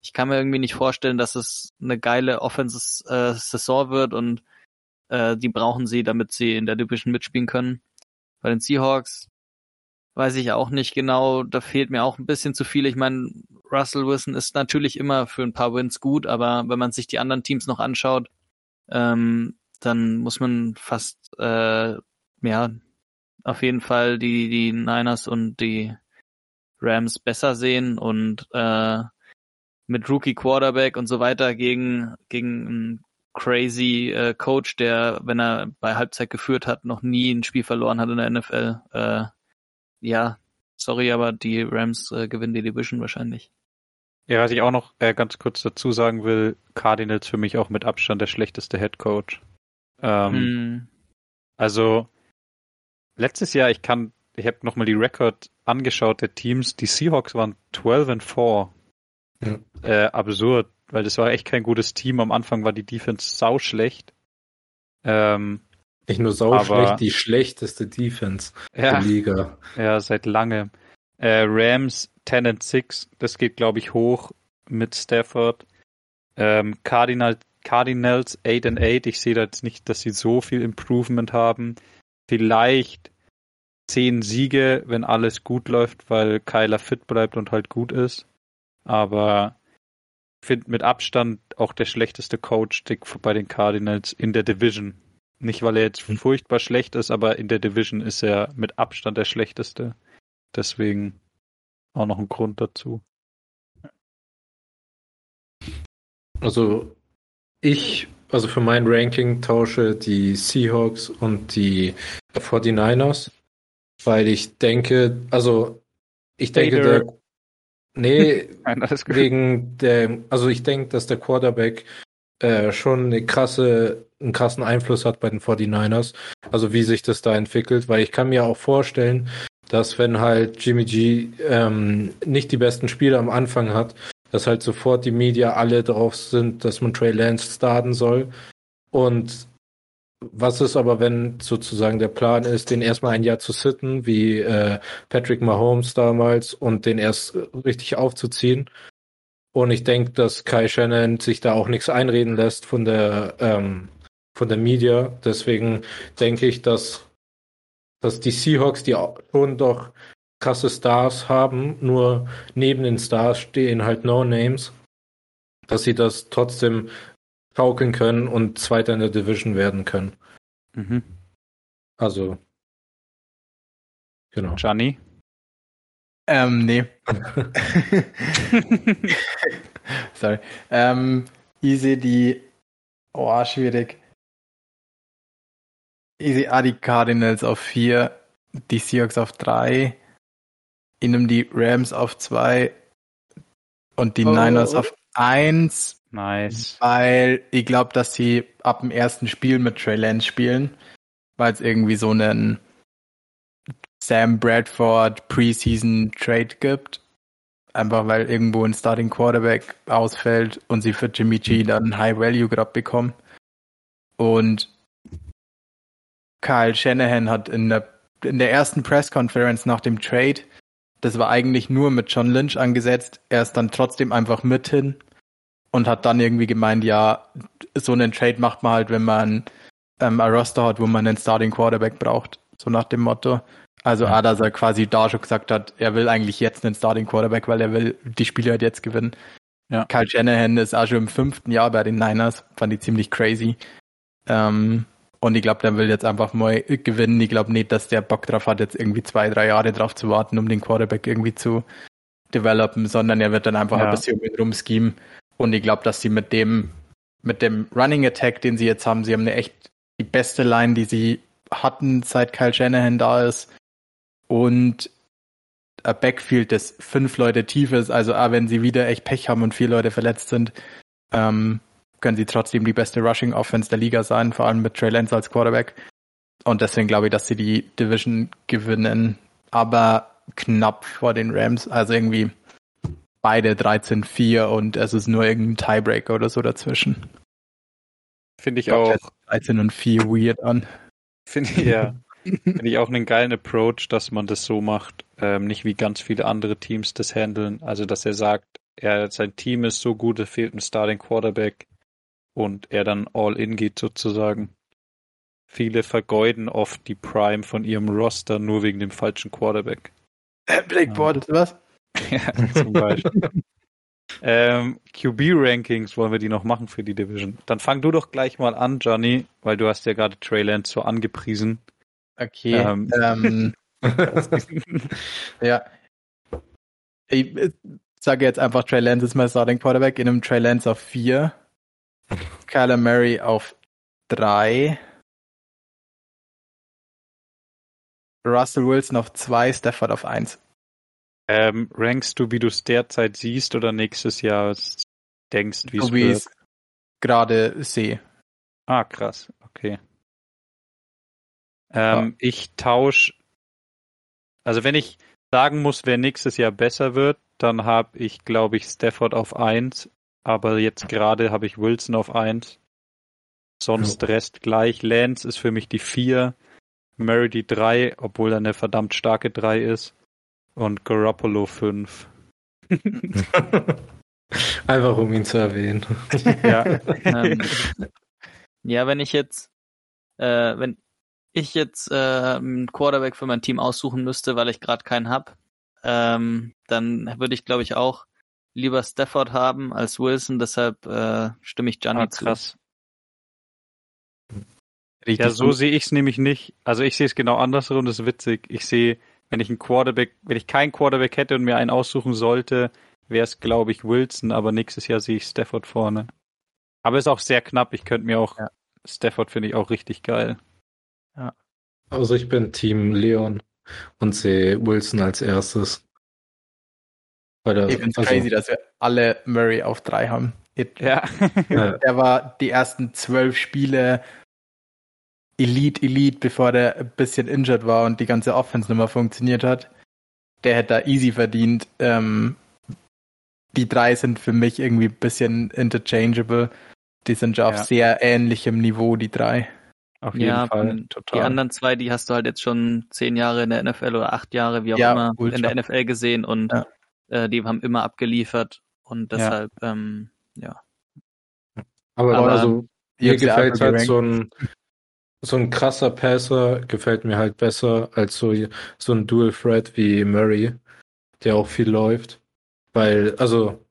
ich kann mir irgendwie nicht vorstellen, dass es eine geile Offensive äh, Saison wird und äh, die brauchen sie, damit sie in der Division mitspielen können. Bei den Seahawks weiß ich auch nicht genau, da fehlt mir auch ein bisschen zu viel. Ich meine, Russell Wilson ist natürlich immer für ein paar Wins gut, aber wenn man sich die anderen Teams noch anschaut, ähm, dann muss man fast äh, ja auf jeden Fall die die Niners und die Rams besser sehen und äh, mit Rookie Quarterback und so weiter gegen gegen einen crazy äh, Coach, der wenn er bei Halbzeit geführt hat, noch nie ein Spiel verloren hat in der NFL. Äh, ja, sorry, aber die Rams äh, gewinnen die Division wahrscheinlich. Ja, was ich auch noch äh, ganz kurz dazu sagen will, Cardinals für mich auch mit Abstand der schlechteste Head Coach. Ähm, hm. Also letztes Jahr, ich kann, ich habe nochmal die Record angeschaut der Teams, die Seahawks waren 12 and 4. Ja. Äh, absurd, weil das war echt kein gutes Team. Am Anfang war die Defense sau schlecht. Ähm, Nicht nur sau schlecht, die schlechteste Defense ja, der Liga. Ja, seit langem. Äh, Rams 10 and 6, das geht glaube ich hoch mit Stafford. Ähm, Cardinal, Cardinals 8 and 8, ich sehe da jetzt nicht, dass sie so viel Improvement haben. Vielleicht 10 Siege, wenn alles gut läuft, weil Kyler fit bleibt und halt gut ist. Aber finde mit Abstand auch der schlechteste Coach bei den Cardinals in der Division. Nicht, weil er jetzt hm. furchtbar schlecht ist, aber in der Division ist er mit Abstand der schlechteste. Deswegen auch noch ein Grund dazu. Also ich, also für mein Ranking tausche die Seahawks und die 49ers, weil ich denke, also ich denke, der, nee, [LAUGHS] Nein, wegen der, also ich denke, dass der Quarterback äh, schon eine krasse, einen krassen Einfluss hat bei den 49ers, also wie sich das da entwickelt, weil ich kann mir auch vorstellen, dass wenn halt Jimmy G ähm, nicht die besten Spiele am Anfang hat, dass halt sofort die Media alle drauf sind, dass man Trey Lance starten soll. Und was ist aber, wenn sozusagen der Plan ist, den erstmal ein Jahr zu sitten, wie äh, Patrick Mahomes damals, und den erst richtig aufzuziehen? Und ich denke, dass Kai Shannon sich da auch nichts einreden lässt von der ähm, von der Media. Deswegen denke ich, dass dass die Seahawks, die schon doch krasse Stars haben, nur neben den Stars stehen halt No-Names, dass sie das trotzdem schaukeln können und Zweiter in der Division werden können. Mhm. Also, genau. Gianni? Ähm, nee. [LAUGHS] [LAUGHS] Sorry. Ähm, ich sehe die, oh, schwierig. Ich sehe ah, die Cardinals auf 4, die Seahawks auf 3, innen die Rams auf 2 und die oh. Niners auf 1. Nice. Weil ich glaube, dass sie ab dem ersten Spiel mit Trey Lance spielen, weil es irgendwie so einen Sam Bradford Preseason Trade gibt. Einfach weil irgendwo ein Starting Quarterback ausfällt und sie für Jimmy G dann einen High Value gerade bekommen. Und Kyle Shanahan hat in der, in der ersten Press-Conference nach dem Trade, das war eigentlich nur mit John Lynch angesetzt, er ist dann trotzdem einfach mit hin und hat dann irgendwie gemeint, ja, so einen Trade macht man halt, wenn man ähm, ein Roster hat, wo man einen Starting Quarterback braucht, so nach dem Motto. Also ja. dass er quasi da schon gesagt hat, er will eigentlich jetzt einen Starting Quarterback, weil er will die Spiele halt jetzt gewinnen. Ja. Kyle Shanahan ist auch schon im fünften Jahr bei den Niners, fand ich ziemlich crazy. Ähm, und ich glaube, der will jetzt einfach mal gewinnen. Ich glaube nicht, dass der Bock drauf hat, jetzt irgendwie zwei, drei Jahre drauf zu warten, um den Quarterback irgendwie zu developen, sondern er wird dann einfach ja. ein bisschen mit rumschemen. Und ich glaube, dass sie mit dem, mit dem Running Attack, den sie jetzt haben, sie haben eine echt die beste Line, die sie hatten, seit Kyle Shanahan da ist. Und ein Backfield, das fünf Leute tief ist, also auch wenn sie wieder echt Pech haben und vier Leute verletzt sind, ähm, können sie trotzdem die beste Rushing Offense der Liga sein, vor allem mit Trey Lance als Quarterback. Und deswegen glaube ich, dass sie die Division gewinnen, aber knapp vor den Rams. Also irgendwie beide 13-4 und es ist nur irgendein Tiebreaker oder so dazwischen. Finde ich auch. 13 und 4 weird an. Finde ich, ja. Finde ich auch einen geilen Approach, dass man das so macht. Ähm, nicht wie ganz viele andere Teams das handeln. Also, dass er sagt, er, sein Team ist so gut, es fehlt ein Starting Quarterback und er dann all in geht sozusagen. Viele vergeuden oft die Prime von ihrem Roster nur wegen dem falschen Quarterback. Äh, Blake Bortles, was? [LAUGHS] ja, zum Beispiel. ähm, QB-Rankings wollen wir die noch machen für die Division. Dann fang du doch gleich mal an, Johnny, weil du hast ja gerade Trey Lance so angepriesen. Okay. Ähm, ähm, [LAUGHS] ja. Ich sage jetzt einfach, Trey Lance ist mein Starting Quarterback. In einem Trey Lance auf 4. Kyler Murray auf 3. Russell Wilson auf 2, Stafford auf 1. Ähm, rankst du, wie du es derzeit siehst oder nächstes Jahr denkst, wie so es wie ich es gerade sehe. Ah, krass. Okay. Ähm, ja. Ich tausche, also wenn ich sagen muss, wer nächstes Jahr besser wird, dann habe ich, glaube ich, Stafford auf 1, aber jetzt gerade habe ich Wilson auf 1. Sonst ja. Rest gleich. Lance ist für mich die 4, Murray die 3, obwohl er eine verdammt starke 3 ist. Und Garoppolo 5. [LAUGHS] Einfach um ihn zu erwähnen. ja. [LAUGHS] Ähm, ja, wenn ich jetzt, äh, wenn ich jetzt äh, einen Quarterback für mein Team aussuchen müsste, weil ich gerade keinen hab, ähm, dann würde ich, glaube ich, auch lieber Stafford haben als Wilson. Deshalb äh, stimme ich Gianni ah, krass. zu. Richtig ja, so sehe ich es nämlich nicht. Also ich sehe es genau andersrum, das ist witzig. Ich sehe, wenn ich einen Quarterback, wenn ich keinen Quarterback hätte und mir einen aussuchen sollte, wäre es, glaube ich, Wilson, aber nächstes Jahr sehe ich Stafford vorne. Aber ist auch sehr knapp. Ich könnte mir auch, ja. Stafford finde ich auch richtig geil. Ja. Also ich bin Team Leon und sehe Wilson als erstes. Weil ich finde es also, crazy, dass wir alle Murray auf drei haben. Ja. Der war die ersten zwölf Spiele Elite, Elite, bevor der ein bisschen injured war und die ganze Offense nicht mehr funktioniert hat. Der hätte da easy verdient. Ähm, die drei sind für mich irgendwie ein bisschen interchangeable. Die sind ja auf ja. sehr ähnlichem Niveau, die drei. Auf jeden ja, Fall, total. Die anderen zwei, die hast du halt jetzt schon zehn Jahre in der NFL oder acht Jahre, wie auch ja, immer, ultra. in der NFL gesehen und ja. Äh, die haben immer abgeliefert und deshalb, ja. Ähm, ja. Aber, Aber also, mir gefällt halt so ein, so ein krasser Passer gefällt mir halt besser als so, so ein Dual Threat wie Murray, der auch viel läuft. Weil, also.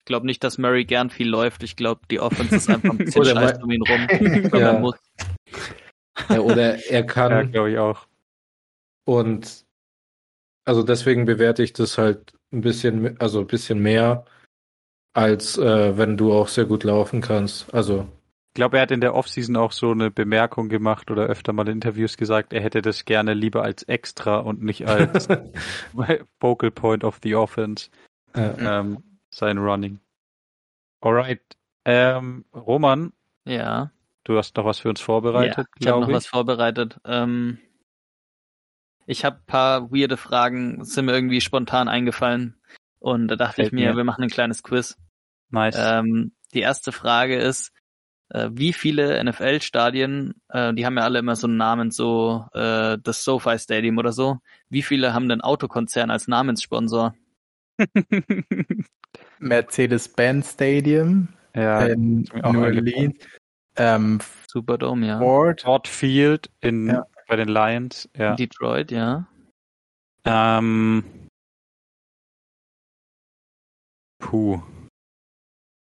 Ich glaube nicht, dass Murray gern viel läuft. Ich glaube, die Offense ist einfach ein [LAUGHS] bisschen scheiße um ihn rum. [LAUGHS] ja. muss. ja, oder er [LAUGHS] kann. Ja, glaube ich auch. Und also deswegen bewerte ich das halt ein bisschen, also ein bisschen mehr, als äh, wenn du auch sehr gut laufen kannst. Also ich glaube, er hat in der Offseason auch so eine Bemerkung gemacht oder öfter mal in Interviews gesagt, er hätte das gerne lieber als extra und nicht als [LAUGHS] Focal Point of the Offense. Ja. Ähm, sein Running. Alright. Ähm, Roman. Ja. Du hast noch was für uns vorbereitet, ja, ich habe noch ich. was vorbereitet. Ähm, ich habe paar weirde Fragen, sind mir irgendwie spontan eingefallen. Und da dachte Fällt ich mir, mir, wir machen ein kleines Quiz. Nice. Ähm, die erste Frage ist, äh, wie viele NFL-Stadien, äh, die haben ja alle immer so einen Namen, so äh, das SoFi Stadium oder so, wie viele haben denn Autokonzern als Namenssponsor? [LAUGHS] Mercedes-Benz Stadium ja, in New Orleans. Ähm, Superdome, ja. Ford, Ford Field in, ja. Bei den Lions, ja. Detroit, ja. Ähm, puh.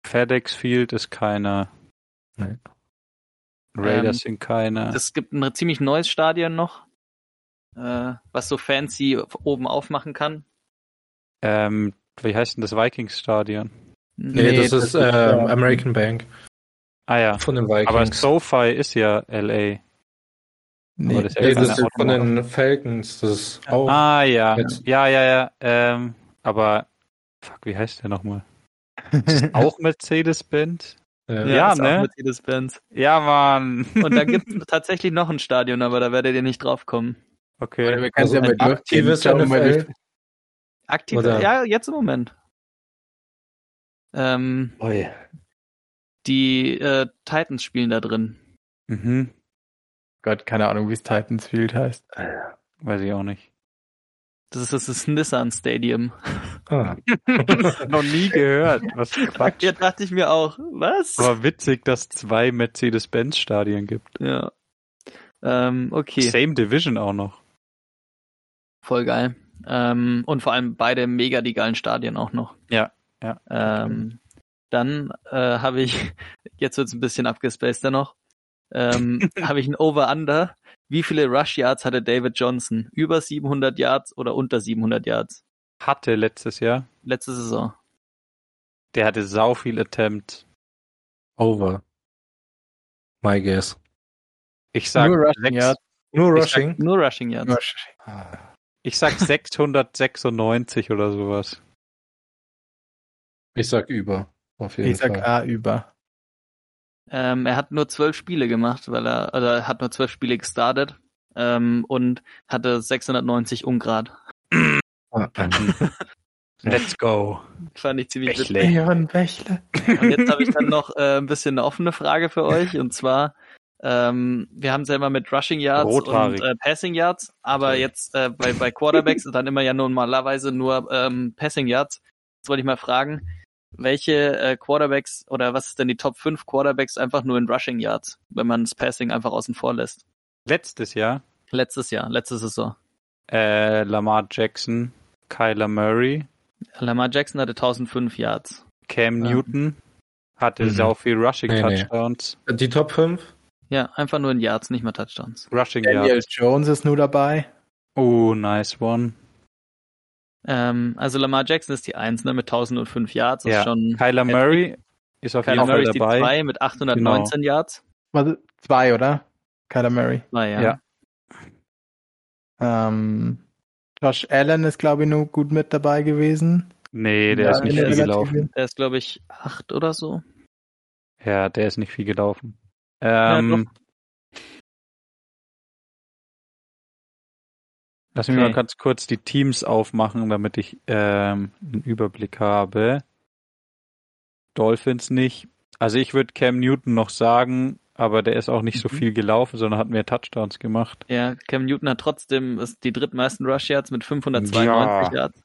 FedEx Field ist keiner. Nee. Raiders ähm, sind keine. Es gibt ein ziemlich neues Stadion noch, äh, was so fancy oben aufmachen kann. Ähm, wie heißt denn das Vikings-Stadion? Nee, das, ist ähm, äh, American Bank Ah ja. von den Aber Vikings. SoFi ist ja LA. Nee, das ist nee, ja das ist von den Falcons. Das ist auch. Ah ja. Jetzt. Ja, ja, ja. Ähm, aber fuck, wie heißt der nochmal? Ist das auch Mercedes-Benz? Ja, ist auch ne? Mercedes-Benz. Ja, Mann. Und dann gibt es tatsächlich noch ein Stadion, aber da werdet ihr nicht drauf kommen. Okay. wir können Also ja durchgehen. aktives NFL. Aktiv, Oder- ja, jetzt im Moment. Ähm, Oi. die äh, Titans spielen da drin. Mhm. Gott, keine Ahnung, wie es Titans Field heißt. Weiß ich auch nicht. Das ist das, ist das Nissan Stadium. Ah. [LAUGHS] Noch nie gehört. Was Quatsch. Ja, dachte ich mir auch. Was? Aber witzig, dass es zwei Mercedes-Benz-Stadien gibt. Ja. Ähm, okay, Same Division auch noch. voll geil. Ähm, und vor allem beide mega die geilen Stadien auch noch. Ja, ja. Ähm, dann äh, habe ich, [LAUGHS] jetzt wird's ein bisschen abgespaceder noch, ähm, [LAUGHS] habe ich ein Over-Under. Wie viele Rush Yards hatte David Johnson? Über 700 Yards oder unter 700 Yards? Hatte letztes Jahr. Letzte Saison. Der hatte sau viel Attempt. Over. My guess. Ich sag, Nur Rushing sechs, Yards. Nur Rushing. Nur Rushing Yards. ich sag [LAUGHS] 696 oder sowas. Ich sag über. Auf jeden Ich sag Fall. A über. Ähm, er hat nur zwölf Spiele gemacht, weil er, also er hat nur zwölf Spiele gestartet ähm, und hatte 690 Ungrad. Ah, [LAUGHS] Let's go. Fand ich ziemlich witzig. Bächle. Leon Bächle. Und jetzt habe ich dann noch äh, ein bisschen eine offene Frage für euch und zwar ähm, wir haben es ja immer mit Rushing Yards Rothaarig. und äh, Passing Yards, aber Sorry. jetzt äh, bei, bei Quarterbacks ist dann immer ja normalerweise nur ähm, Passing Yards. Jetzt wollte ich mal fragen, welche äh, Quarterbacks oder was ist denn die Top 5 Quarterbacks einfach nur in Rushing Yards, wenn man das Passing einfach außen vor lässt? Letztes Jahr Letztes Jahr, letzte Saison. äh, Lamar Jackson, Kyler Murray, Lamar Jackson hatte 1005 Yards. Cam Ja. Newton hatte Mhm. sau viel Rushing Nee, nee. Touchdowns. Die Top 5? Ja, einfach nur in Yards, nicht mal Touchdowns. Rushing Daniel Yards. Jones ist nur dabei. Oh, nice one. Ähm, also Lamar Jackson ist die 1, ne, mit 1005 Yards. Das Ja. ist schon Kyler Murray ist auf Kyler jeden Fall Murray ist die dabei. 2 mit 819 Yards. Warte, zwei, oder? Kyler Murray. Ah, ja. Ja. Ähm, Josh Allen ist, glaube ich, nur gut mit dabei gewesen. Nee, der Ja, ist nicht der viel ist gelaufen. Der ist, glaube ich, 8 oder so. Ja, der ist nicht viel gelaufen. Ja, Ähm, lass mich Okay. mal ganz kurz die Teams aufmachen, damit ich ähm, einen Überblick habe. Dolphins nicht. Also ich würde Cam Newton noch sagen, aber der ist auch nicht so Mhm. viel gelaufen, sondern hat mehr Touchdowns gemacht. Ja, Cam Newton hat trotzdem ist die drittmeisten Rush Yards mit 592 Ja. Yards.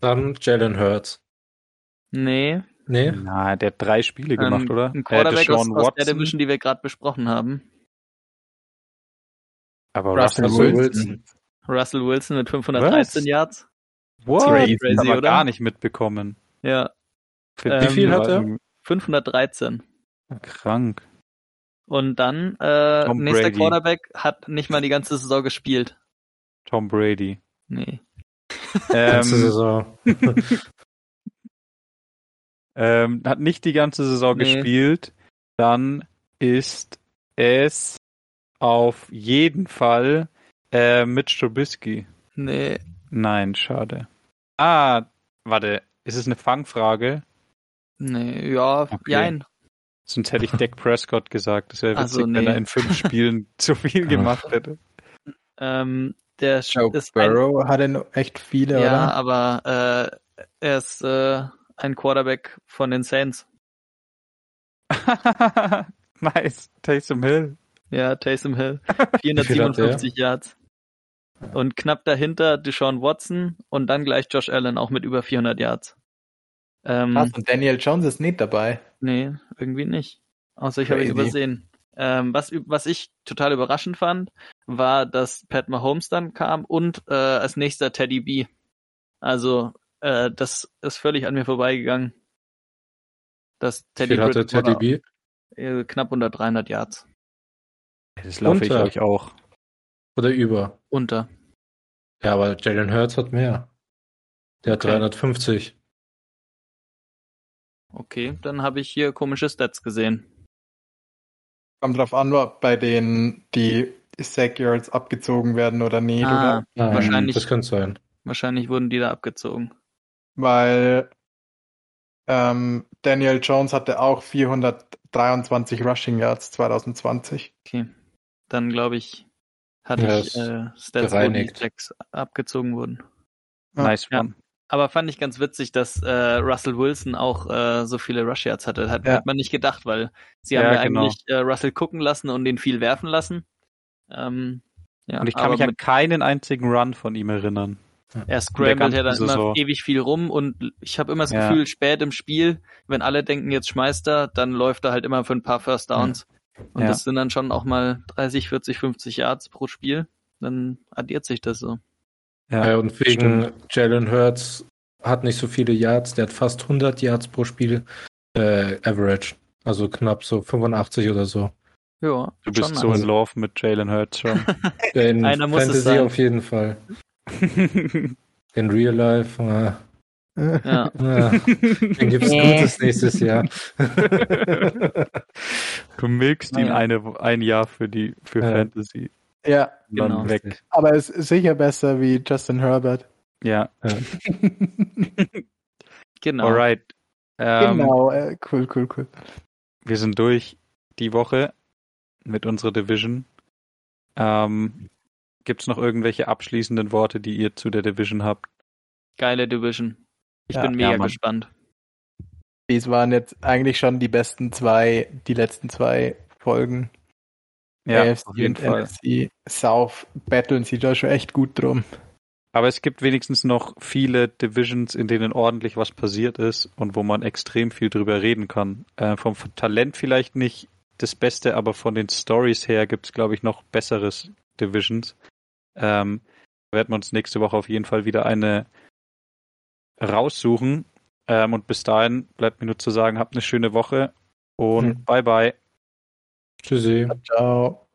Dann Jalen Hurts. Nee. Nee? Na, der hat drei Spiele gemacht, ähm, oder? Ein Quarterback äh, aus, aus der Division, die wir gerade besprochen haben. aber Russell Russell Wilson. Wilson. Russell Wilson mit 513 Was? Yards. What? Crazy, Das aber oder? gar nicht mitbekommen. Ja, Für Wie viel war hat er? irgendwie 513. Krank. Und dann, äh, Tom nächster Brady. Quarterback hat nicht mal die ganze Saison gespielt. Tom Brady. Nee. [LAUGHS] Ähm, Saison. [LAUGHS] ähm, hat nicht die ganze Saison Nee. gespielt. Dann ist es auf jeden Fall äh, Mitch Trubisky. Nee. Nein, schade. Ah, warte. Ist es eine Fangfrage? Nee, ja, Okay. jein. Sonst hätte ich Dak Prescott gesagt. Das wäre witzig, so, wenn nee. er in fünf Spielen [LAUGHS] zu viel gemacht hätte. Ähm, der Joe ist ein, Burrow hatte noch echt viele, ja, oder? aber äh, er ist äh, ein Quarterback von den Saints. [LAUGHS] nice. Taysom Hill. Ja, Taysom Hill. [LAUGHS] viel hat 457 Yards. Und knapp dahinter Deshaun Watson und dann gleich Josh Allen auch mit über 400 Yards. Ähm, Krass, und Daniel Jones ist nicht dabei. Nee, irgendwie nicht. Außer ich habe ihn übersehen. Ähm, was, was ich total überraschend fand, war, dass Pat Mahomes dann kam und äh, als nächster Teddy B. Also, äh, das ist völlig an mir vorbeigegangen. Dass Wie Teddy viel hatte Teddy B? äh, knapp unter 300 Yards. Das laufe ich euch auch. Oder über? Unter. Ja, aber Jalen Hurts hat mehr. Der hat Okay. 350. Okay, dann habe ich hier komische Stats gesehen. Kommt drauf an, ob bei denen die Sack Yards abgezogen werden oder nicht. Ah, Oder, Ah, Wahrscheinlich- Das könnte sein. Wahrscheinlich wurden die da abgezogen. weil ähm, Daniel Jones hatte auch 423 Rushing Yards 2020. Okay. Dann glaube ich, hatte Ja, ich äh, Stats, wo die. Sacks abgezogen wurden. Ja. Nice Ja. one. Aber fand ich ganz witzig, dass äh, Russell Wilson auch äh, so viele Rush Yards hatte. Hat, Ja. hat man nicht gedacht, weil sie Ja, haben ja genau. eigentlich äh, Russell gucken lassen und ihn viel werfen lassen. Ähm, ja, Und ich kann mich an mit, keinen einzigen Run von ihm erinnern. er scrambled ja dann immer Saison. ewig viel rum und ich habe immer das Ja. Gefühl, spät im Spiel, wenn alle denken, jetzt schmeißt er, dann läuft er halt immer für ein paar First Downs. Und Ja. das sind dann schon auch mal 30, 40, 50 Yards pro Spiel. Dann addiert sich das so. Ja, Äh, und wegen Jalen Hurts hat nicht so viele Yards, der hat fast 100 Yards pro Spiel äh, Average. Also knapp so 85 oder so. Ja, du bist schon so nice. in Love mit Jalen Hurts schon. In [LAUGHS] Einer muss es Fantasy sein. auf jeden Fall. [LAUGHS] In Real Life, äh, Ja. äh, den gibt's Nee. Gutes nächstes Jahr. [LAUGHS] du milkst ihn eine, ein Jahr für die für Ja. Fantasy. Ja, dann Genau. weg. aber es ist sicher besser wie Justin Herbert. Ja, [LAUGHS] Genau. alright. Ähm, genau, äh, cool, cool, cool. Wir sind durch die Woche mit unserer Division. Ähm, Gibt es noch irgendwelche abschließenden Worte, die ihr zu der Division habt? Geile Division. Ich Ja. bin mega Ja, gespannt. Dies waren jetzt eigentlich schon die besten zwei, die letzten zwei Folgen. AFC auf jeden und Fall. NFC South battlen sie da schon echt gut drum. Aber es gibt wenigstens noch viele Divisions, in denen ordentlich was passiert ist und wo man extrem viel drüber reden kann. Äh, vom Talent vielleicht nicht das Beste, aber von den Stories her gibt es, glaube ich, noch besseres Divisions. Ähm, werden wir uns nächste Woche auf jeden Fall wieder eine raussuchen. Ähm, und bis dahin bleibt mir nur zu sagen, habt eine schöne Woche und Hm. bye bye. Tschüssi. Ciao.